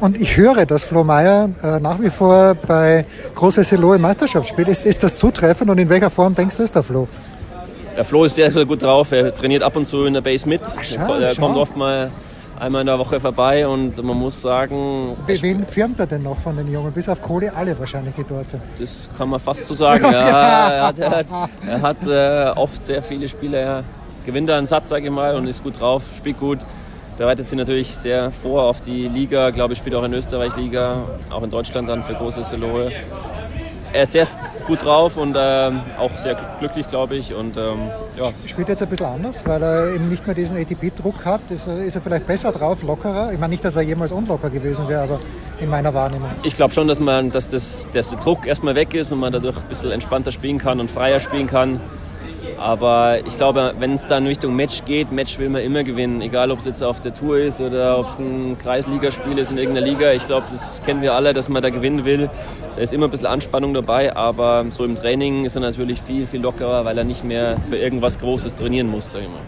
Und ich höre, dass Flo Meyer äh, nach wie vor bei Große Selo im Meisterschaft spielt. Ist, ist das zutreffend und in welcher Form denkst du, ist der Flo? Der Flo ist sehr, sehr gut drauf. Er trainiert ab und zu in der Base mit. Ach, schau, er schau. kommt oft mal einmal in der Woche vorbei und man muss sagen, We- Wen firmt er denn noch von den Jungen? Bis auf Kohle alle wahrscheinlich, die dort sind. das kann man fast so sagen. Ja, er hat, er hat, er hat äh, oft sehr viele Spiele. Er gewinnt da einen Satz, sage ich mal, und ist gut drauf, spielt gut. Bereitet sich natürlich sehr vor auf die Liga. Glaube ich, spielt auch in Österreich Liga, auch in Deutschland dann für große Seloe. Er ist sehr gut drauf und ähm, auch sehr glücklich, glaube ich. Und ähm, ja, Spielt jetzt ein bisschen anders, weil er eben nicht mehr diesen ATP-Druck hat. Ist er, ist er vielleicht besser drauf, lockerer? Ich meine nicht, dass er jemals unlocker gewesen wäre, aber in meiner Wahrnehmung. Ich glaube schon, dass, man, dass, das, dass der Druck erstmal weg ist und man dadurch ein bisschen entspannter spielen kann und freier spielen kann. Aber ich glaube, wenn es dann Richtung Match geht, Match will man immer gewinnen. Egal, ob es jetzt auf der Tour ist oder ob es ein Kreisligaspiel ist in irgendeiner Liga. Ich glaube, das kennen wir alle, dass man da gewinnen will. Da ist immer ein bisschen Anspannung dabei, aber so im Training ist er natürlich viel, viel lockerer, weil er nicht mehr für irgendwas Großes trainieren muss, sag ich mal.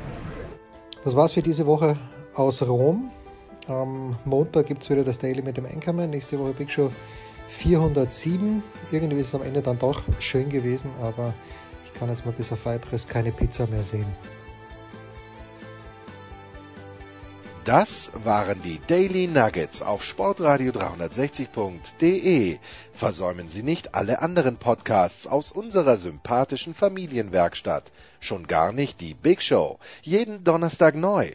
Das war's für diese Woche aus Rom. Am Montag gibt es wieder das Daily mit dem Anchorman. Nächste Woche Big Show 407. Irgendwie ist es am Ende dann doch schön gewesen, aber kann jetzt mal bis auf weiteres keine Pizza mehr sehen. Das waren die Daily Nuggets auf Sportradio 360.de. Versäumen Sie nicht alle anderen Podcasts aus unserer sympathischen Familienwerkstatt. Schon gar nicht die Big Show. Jeden Donnerstag neu.